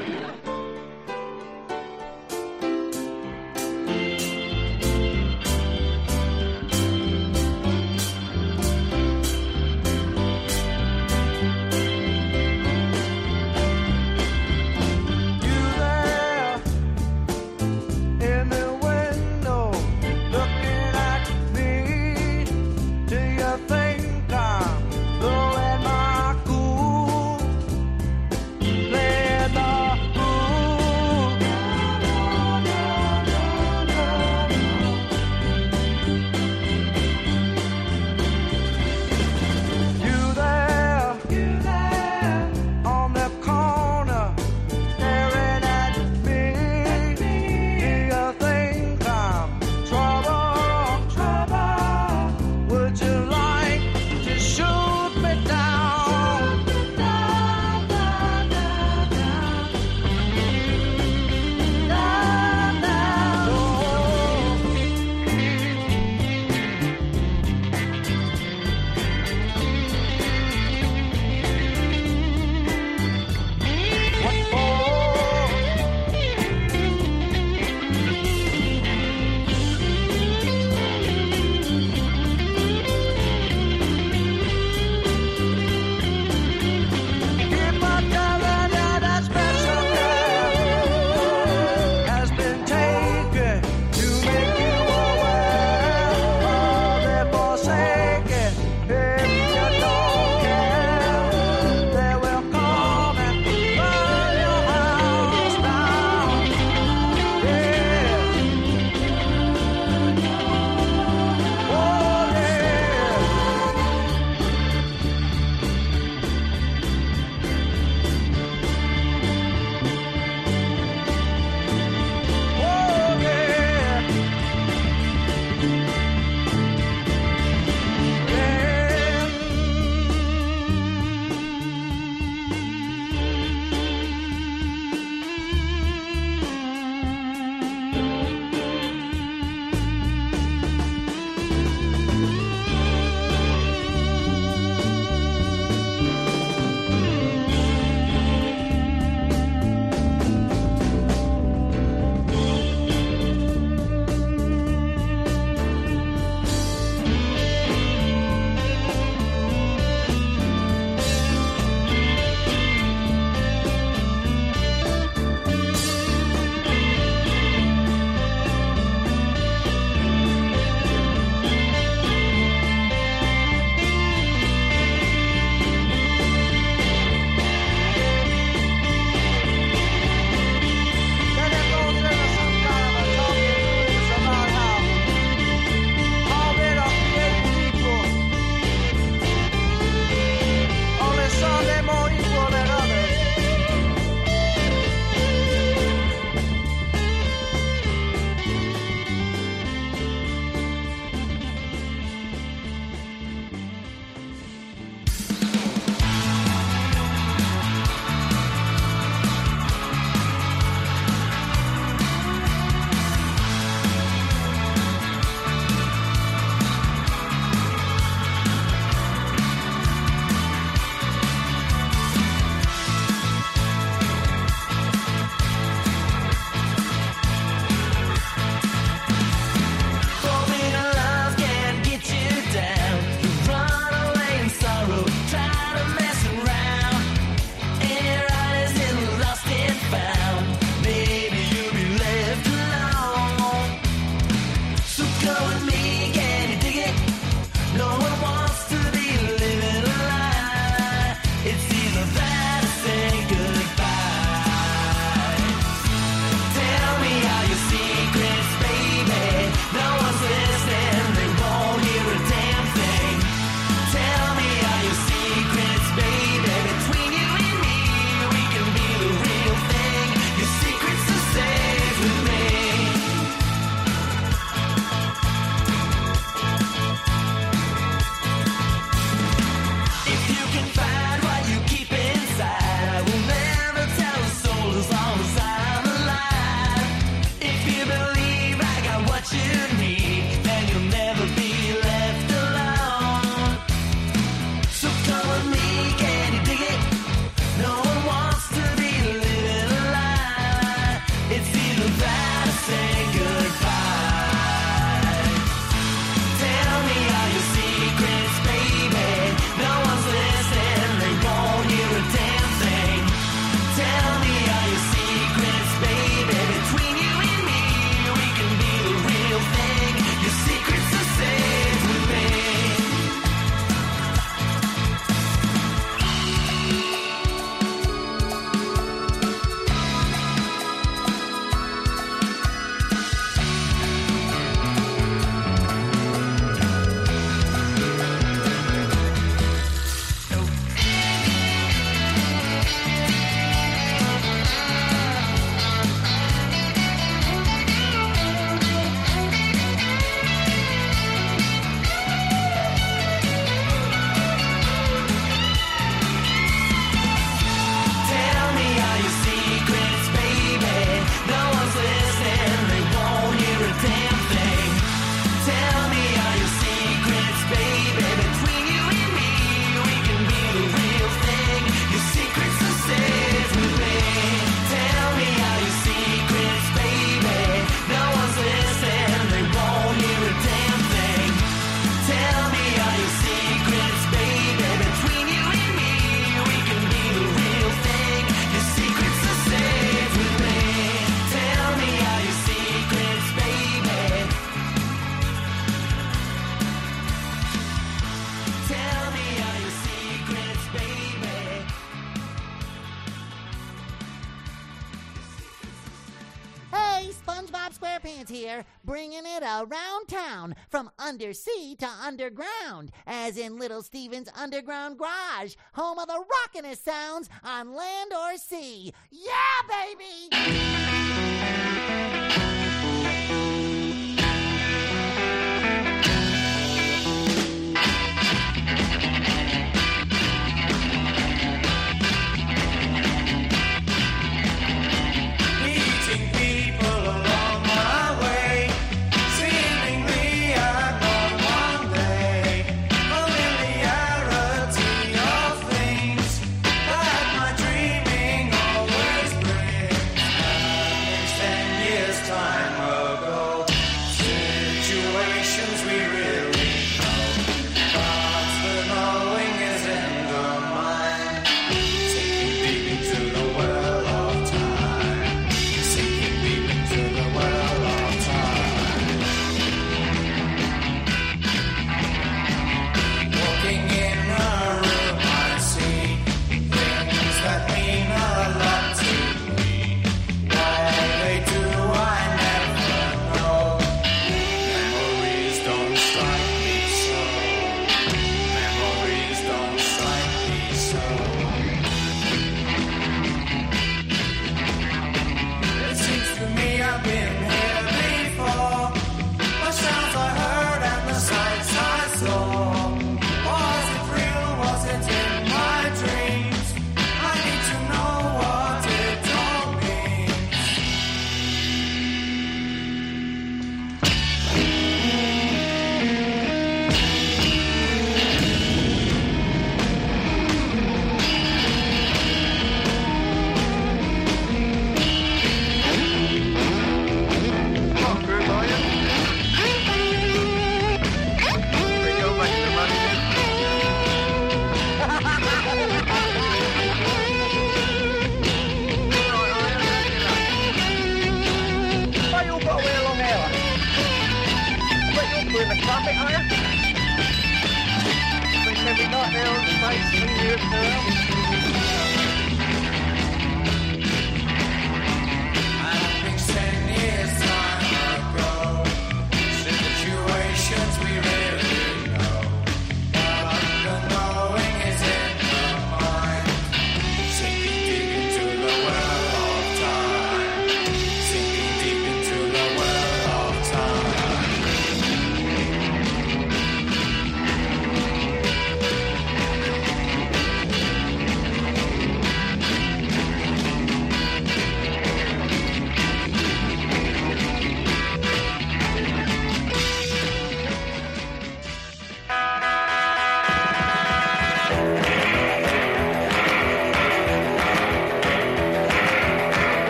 Undersea to underground, as in Little Steven's Underground Garage, home of the rockin'est sounds on land or sea. Yeah, baby!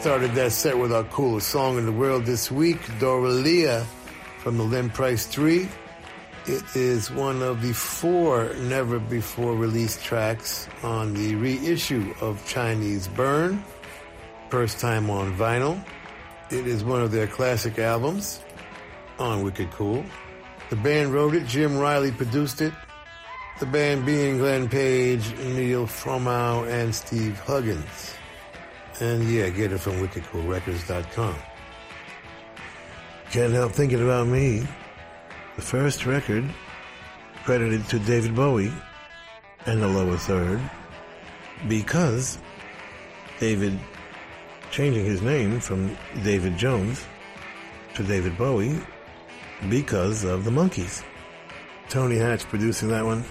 Started that set with our coolest song in the world this week, Doralia from the Len Price 3. It is one of the four never before released tracks on the reissue of Chinese Burn, first time on vinyl. It is one of their classic albums on Wicked Cool. The band wrote it, Jim Riley produced it. The band being Glenn Page, Neil Fromow, and Steve Huggins. And yeah, get it from wickedcoolrecords.com. Can't help thinking about me. The first record credited to David Bowie and the lower third because David changing his name from David Jones to David Bowie because of the Monkees. Tony Hatch producing that one,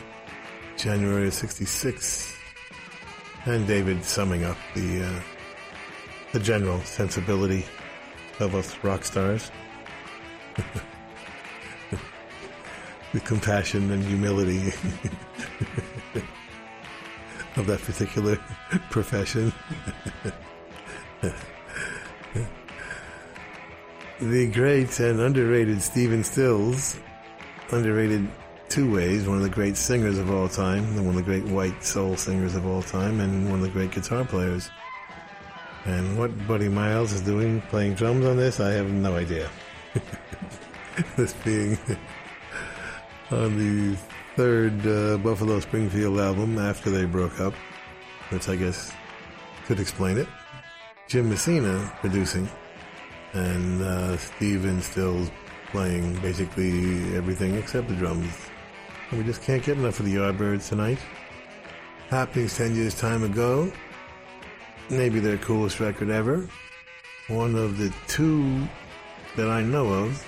January of 66. And David summing up the uh, the general sensibility of us rock stars. the compassion and humility of that particular profession. the great and underrated Stephen Stills, underrated two ways, one of the great singers of all time, and one of the great white soul singers of all time, and one of the great guitar players. And what Buddy Miles is doing, playing drums on this, I have no idea. this being on the third uh, Buffalo Springfield album after they broke up, which I guess could explain it. Jim Messina producing, and uh, Stephen Stills playing basically everything except the drums. And we just can't get enough of the Yardbirds tonight. Happenings 10 years time ago, maybe their coolest record ever. One of the two that I know of,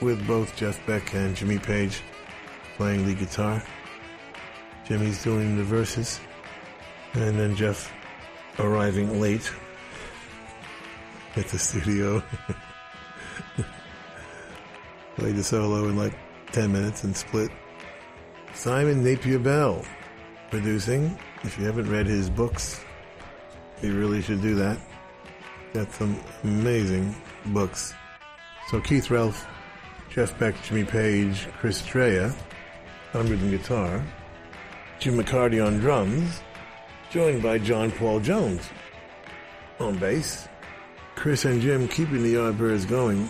with both Jeff Beck and Jimmy Page playing the guitar. Jimmy's doing the verses, and then Jeff arriving late at the studio. Played the solo in like 10 minutes and split. Simon Napier Bell producing. If you haven't read his books, you really should do that. Got some amazing books. So Keith Relf, Jeff Beck, Jimmy Page, Chris Dreja on rhythm guitar, Jim McCarty on drums, joined by John Paul Jones on bass. Chris and Jim keeping the Yardbirds going,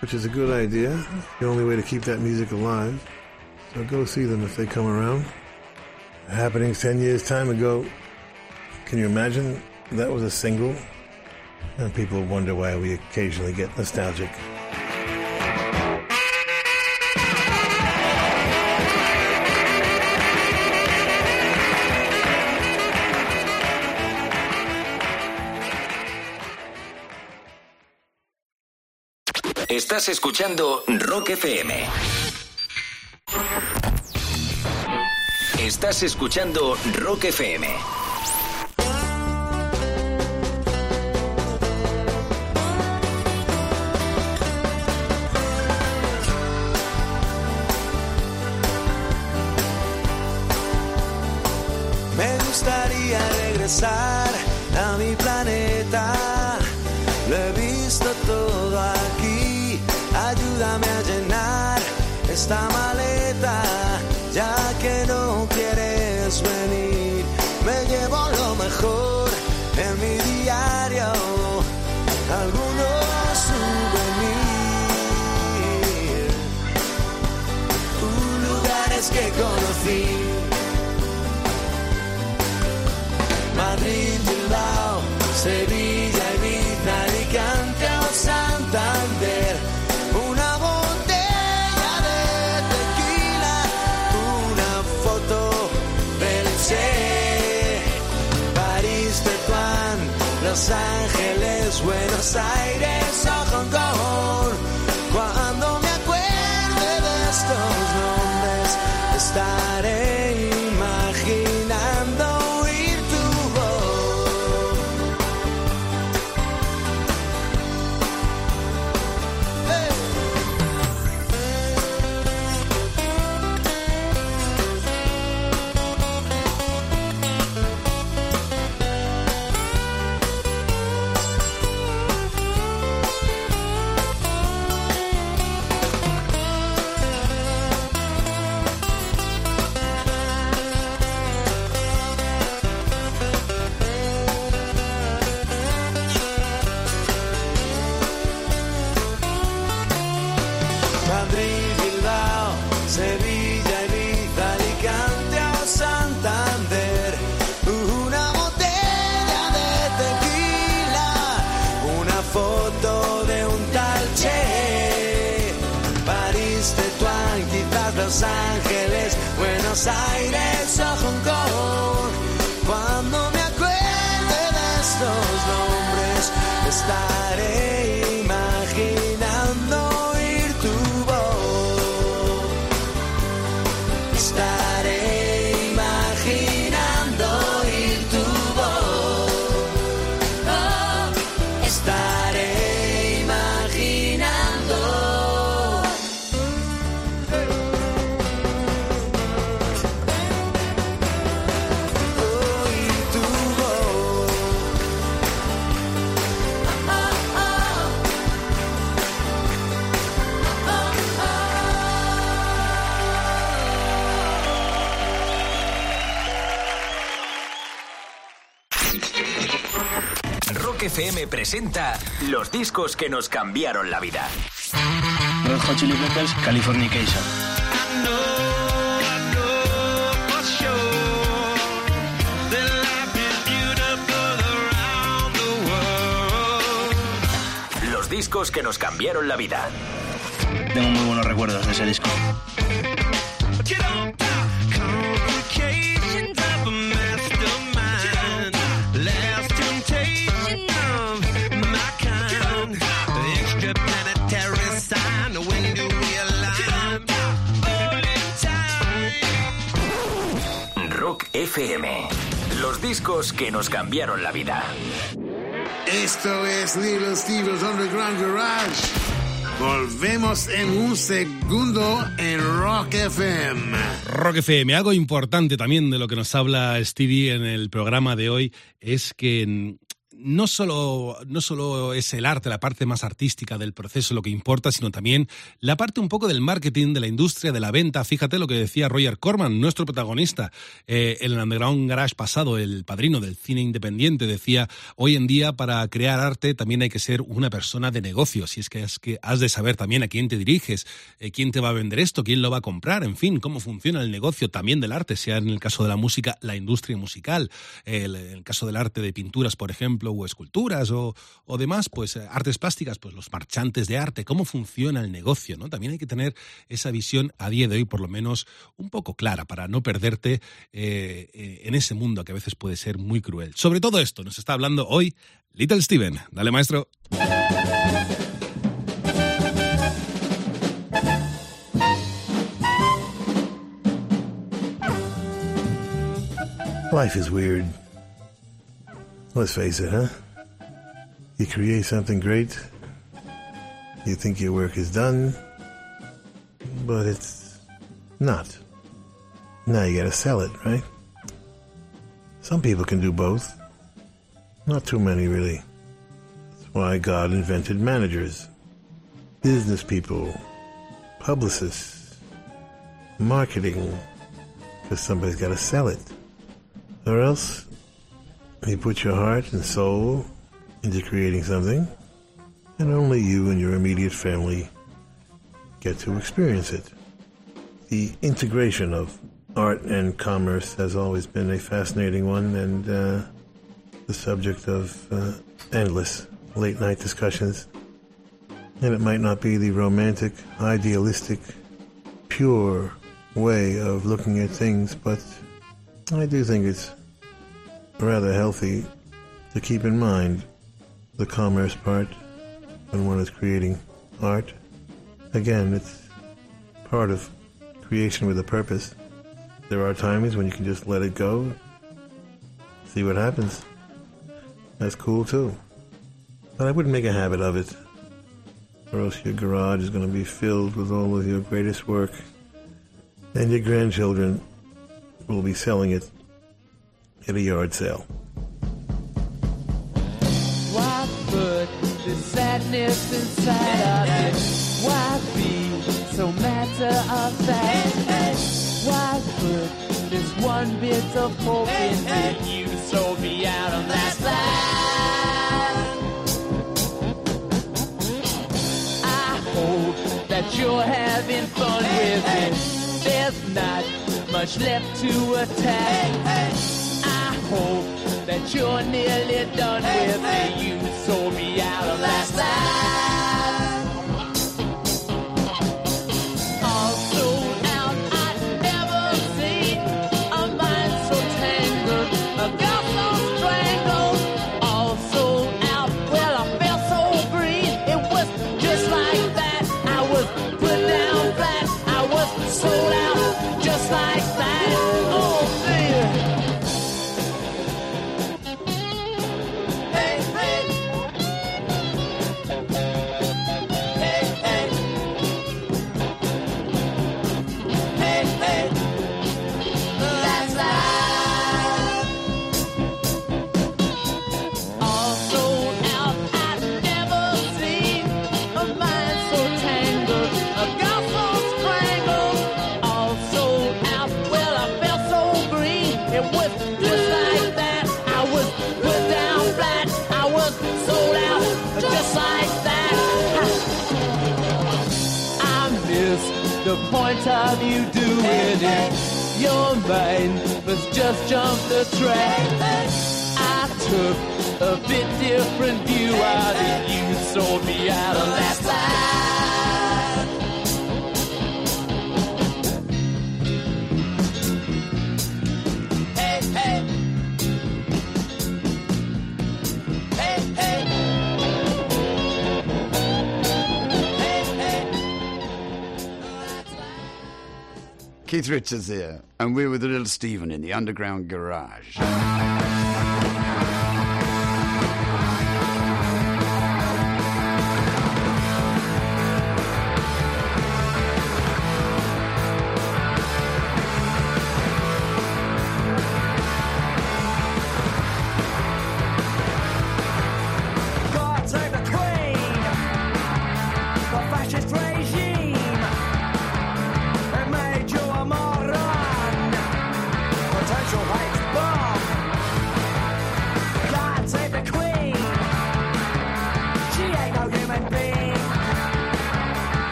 which is a good idea. The only way to keep that music alive. So go see them if they come around. Happening 10 years time ago. Can you imagine that was a single? And people wonder why we occasionally get nostalgic. Estás escuchando Rock FM. Estás escuchando Rock FM. A mi planeta. Lo he visto todo aquí. Ayúdame a llenar esta maleta. Ángeles, Buenos Aires o Hong Kong. Discos que nos cambiaron la vida. Red Hot Chili Peppers, Californication. Los discos que nos cambiaron la vida. Tengo muy buenos recuerdos de ese disco. Discos que nos cambiaron la vida. Esto es Little Steven's Underground Garage. Volvemos en un segundo en Rock FM. Rock FM. Algo importante también de lo que nos habla Stevie en el programa de hoy es que no solo, no solo es el arte, la parte más artística del proceso lo que importa, sino también la parte un poco del marketing, de la industria, de la venta. Fíjate lo que decía Roger Corman, nuestro protagonista, eh, en el Underground Garage pasado, el padrino del cine independiente, decía, hoy en día para crear arte también hay que ser una persona de negocios, y es que, es que has de saber también a quién te diriges, eh, quién te va a vender esto, quién lo va a comprar, en fin, cómo funciona el negocio también del arte, sea en el caso de la música, la industria musical, el, el caso del arte de pinturas, por ejemplo, o esculturas o, o demás, pues eh, artes plásticas, pues los marchantes de arte, cómo funciona el negocio, ¿no? También hay que tener esa visión a día de hoy, por lo menos, un poco clara para no perderte eh, eh, en ese mundo que a veces puede ser muy cruel. Sobre todo esto nos está hablando hoy Little Steven. Dale, maestro. Life is weird. Let's face it, huh? You create something great, you think your work is done, but it's not. Now you gotta sell it, right? Some people can do both. Not too many, really. That's why God invented managers, business people, publicists, marketing, because somebody's gotta sell it. Or else you put your heart and soul into creating something, and only you and your immediate family get to experience it. The integration of art and commerce has always been a fascinating one and uh, the subject of uh, endless late night discussions. And it might not be the romantic, idealistic, pure way of looking at things, but I do think it's rather healthy to keep in mind the commerce part when one is creating art. Again, it's part of creation with a purpose. There are times when you can just let it go, see what happens. That's cool too. But I wouldn't make a habit of it, or else your garage is going to be filled with all of your greatest work, and your grandchildren will be selling it at a yard sale. Why put this sadness inside of me? Why be so matter of fact? Why put this one bit of hope in me? You sold me out on that side. I hope that you're having fun with it. There's not much left to attack. Hope that you're nearly done with me. You sold me out on that side. time you do it, in your mind, mine. Just jump the track. I took a bit different view I think you, sold me out of last Keith Richards here, and we're with Little Steven in the underground garage.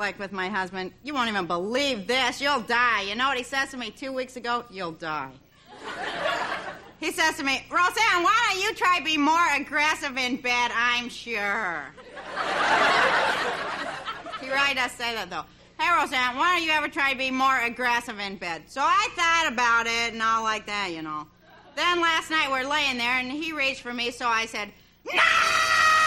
like with my husband, you won't even believe this. You'll die. You know what he says to me two weeks ago? You'll die. he says to me, Roseanne, why don't you try be more aggressive in bed? I'm sure. he really does say that, though. Hey, Roseanne, why don't you ever try to be more aggressive in bed? So I thought about it and all like that, you know. Then last night we're laying there and he reached for me, so I said, No!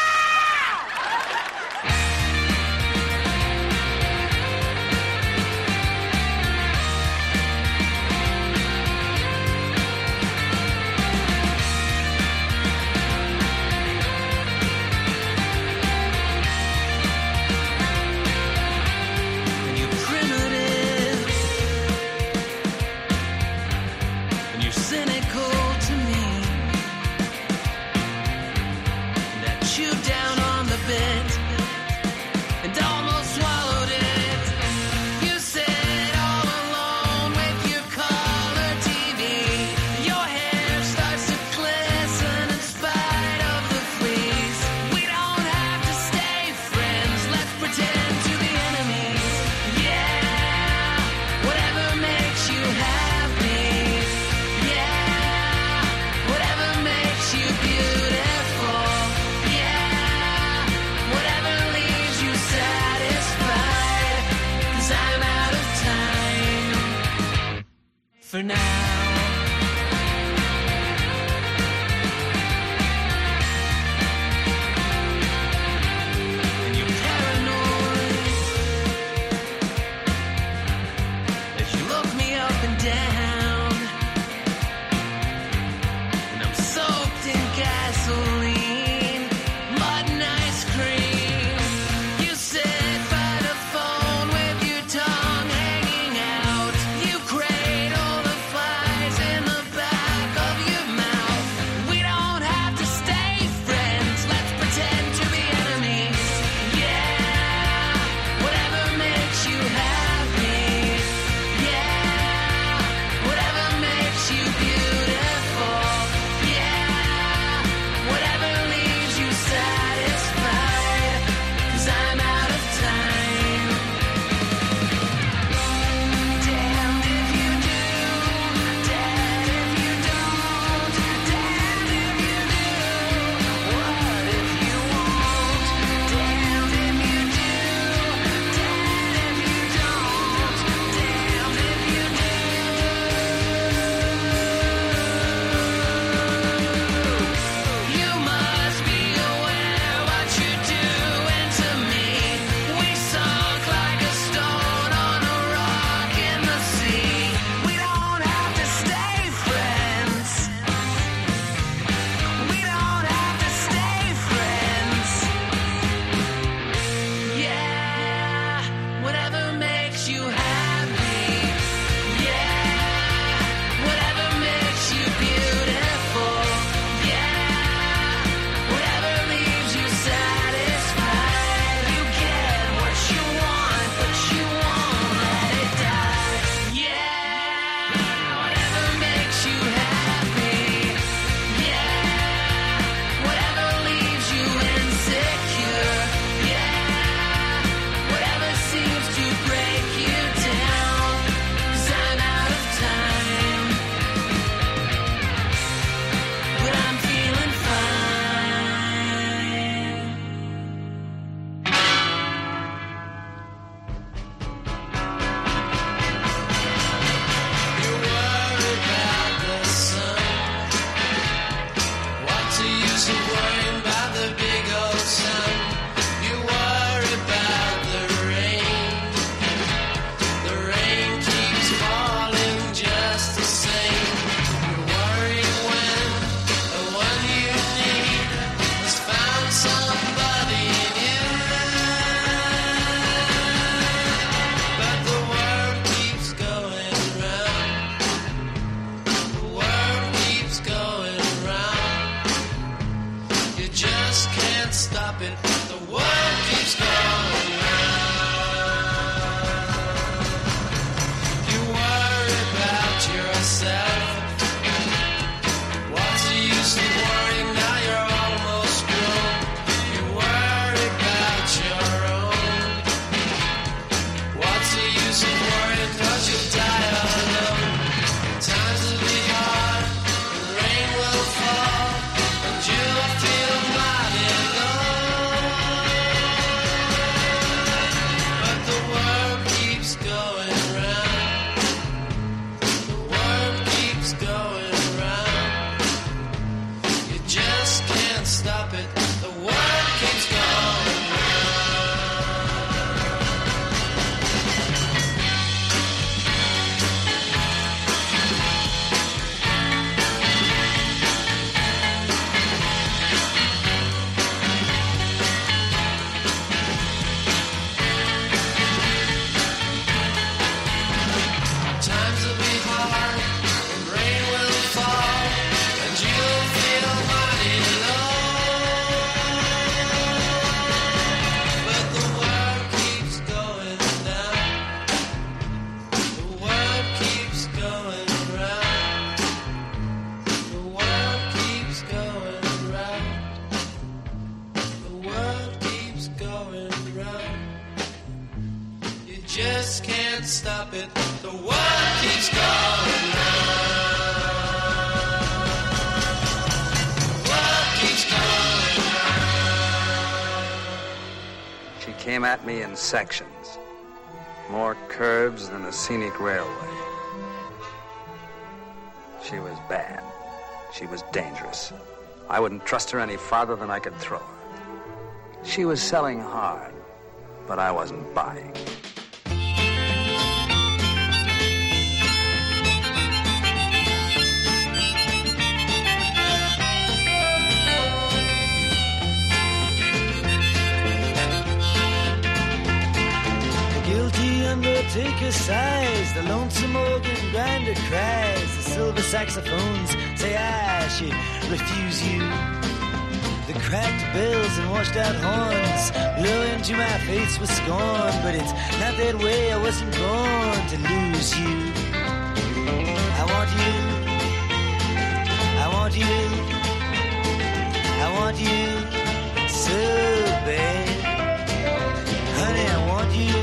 Sections. More curves than a scenic railway. She was bad. She was dangerous. I wouldn't trust her any farther than I could throw her. She was selling hard, but I wasn't buying. Sighs, the lonesome organ grinder cries, the silver saxophones say I should refuse you. The cracked bells and washed out horns blow into my face with scorn, but it's not that way. I wasn't born to lose you. I want you. I want you. I want you so bad. Honey, I want you.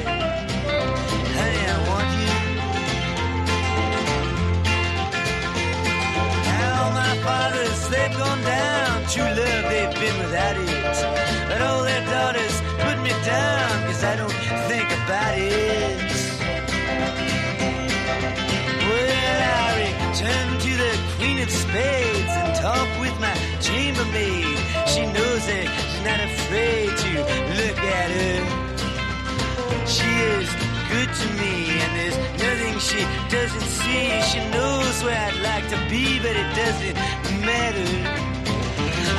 Fathers, they've gone down. True love, they've been without it. But all their daughters put me down, cause I don't think about it. Well, I return to the Queen of Spades and talk with my chambermaid. She knows that she's not afraid to look at her. She is good to me, and there's nothing she doesn't see. She knows where I'd like to be, but it doesn't matter.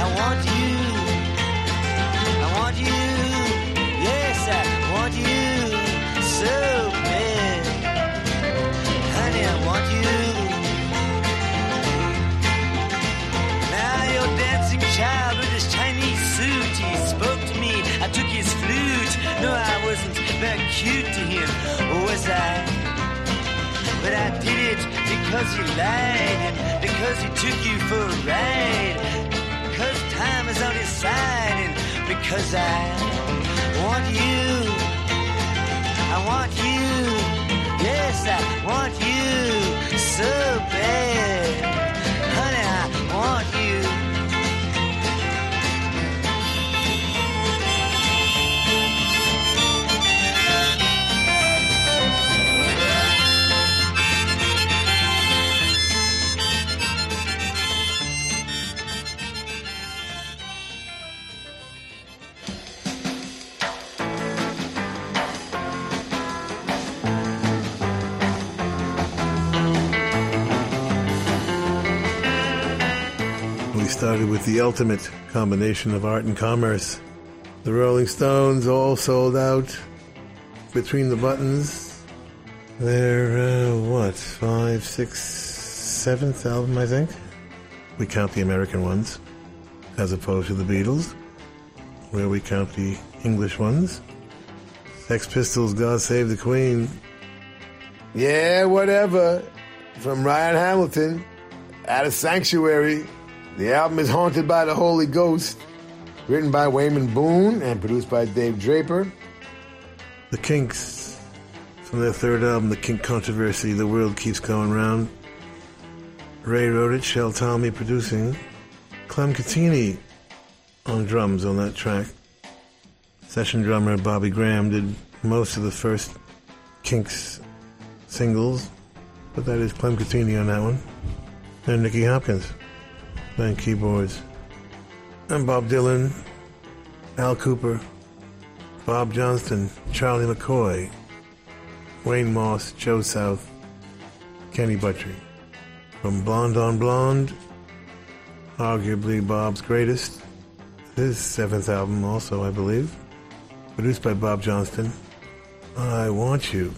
I want you. I want you. Yes, I want you so bad. Honey, I want you. Now your dancing child with his Chinese suit, he spoke to me. I took his flute. No, I wasn't very cute to him, was I? But I did it because he lied and because he took you for a ride. Because time is on his side and because I want you. I want you. Yes, I want you so bad. Honey, I want you. Started with the ultimate combination of art and commerce. The Rolling Stones all sold out between the buttons. They're, uh, what, five, six, seventh album, I think. We count the American ones, as opposed to the Beatles, where we count the English ones. Sex Pistols, God Save the Queen. Yeah, whatever. From Ryan Hamilton, out of Sanctuary. The album is Haunted by the Holy Ghost, written by Wayman Boone and produced by Dave Draper. The Kinks, from their third album, The Kink Controversy, The World Keeps Going Round. Ray wrote it, Shell Talmy producing. Clem Cattini on drums on that track. Session drummer Bobby Graham did most of the first Kinks singles, but that is Clem Cattini on that one. And Nicky Hopkins playing keyboards. And Bob Dylan, Al Kooper, Bob Johnston, Charlie McCoy, Wayne Moss, Joe South, Kenny Buttrey. From Blonde on Blonde, arguably Bob's greatest, his seventh album also, I believe, produced by Bob Johnston. I Want You.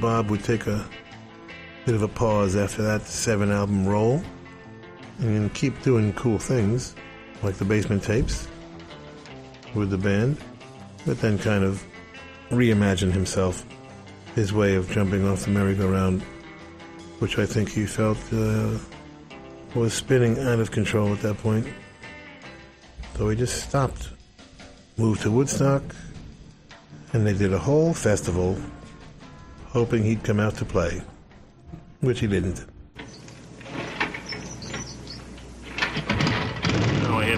Bob would take a bit of a pause after that seven album roll and keep doing cool things like the basement tapes with the band, but then kind of reimagine himself, his way of jumping off the merry-go-round, which I think he felt uh, was spinning out of control at that point. So he just stopped, moved to Woodstock, and they did a whole festival hoping he'd come out to play, which he didn't. Now I have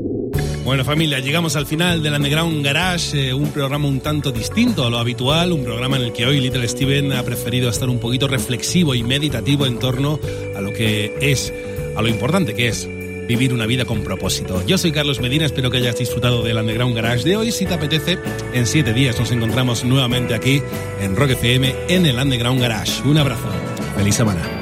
Bueno familia, llegamos al final del Underground Garage, eh, un programa un tanto distinto a lo habitual, un programa en el que hoy Little Steven ha preferido estar un poquito reflexivo y meditativo en torno a lo que es, a lo importante que es vivir una vida con propósito. Yo soy Carlos Medina, espero que hayas disfrutado del Underground Garage de hoy. Si te apetece, en siete días nos encontramos nuevamente aquí en Rock FM en el Underground Garage. Un abrazo, feliz semana.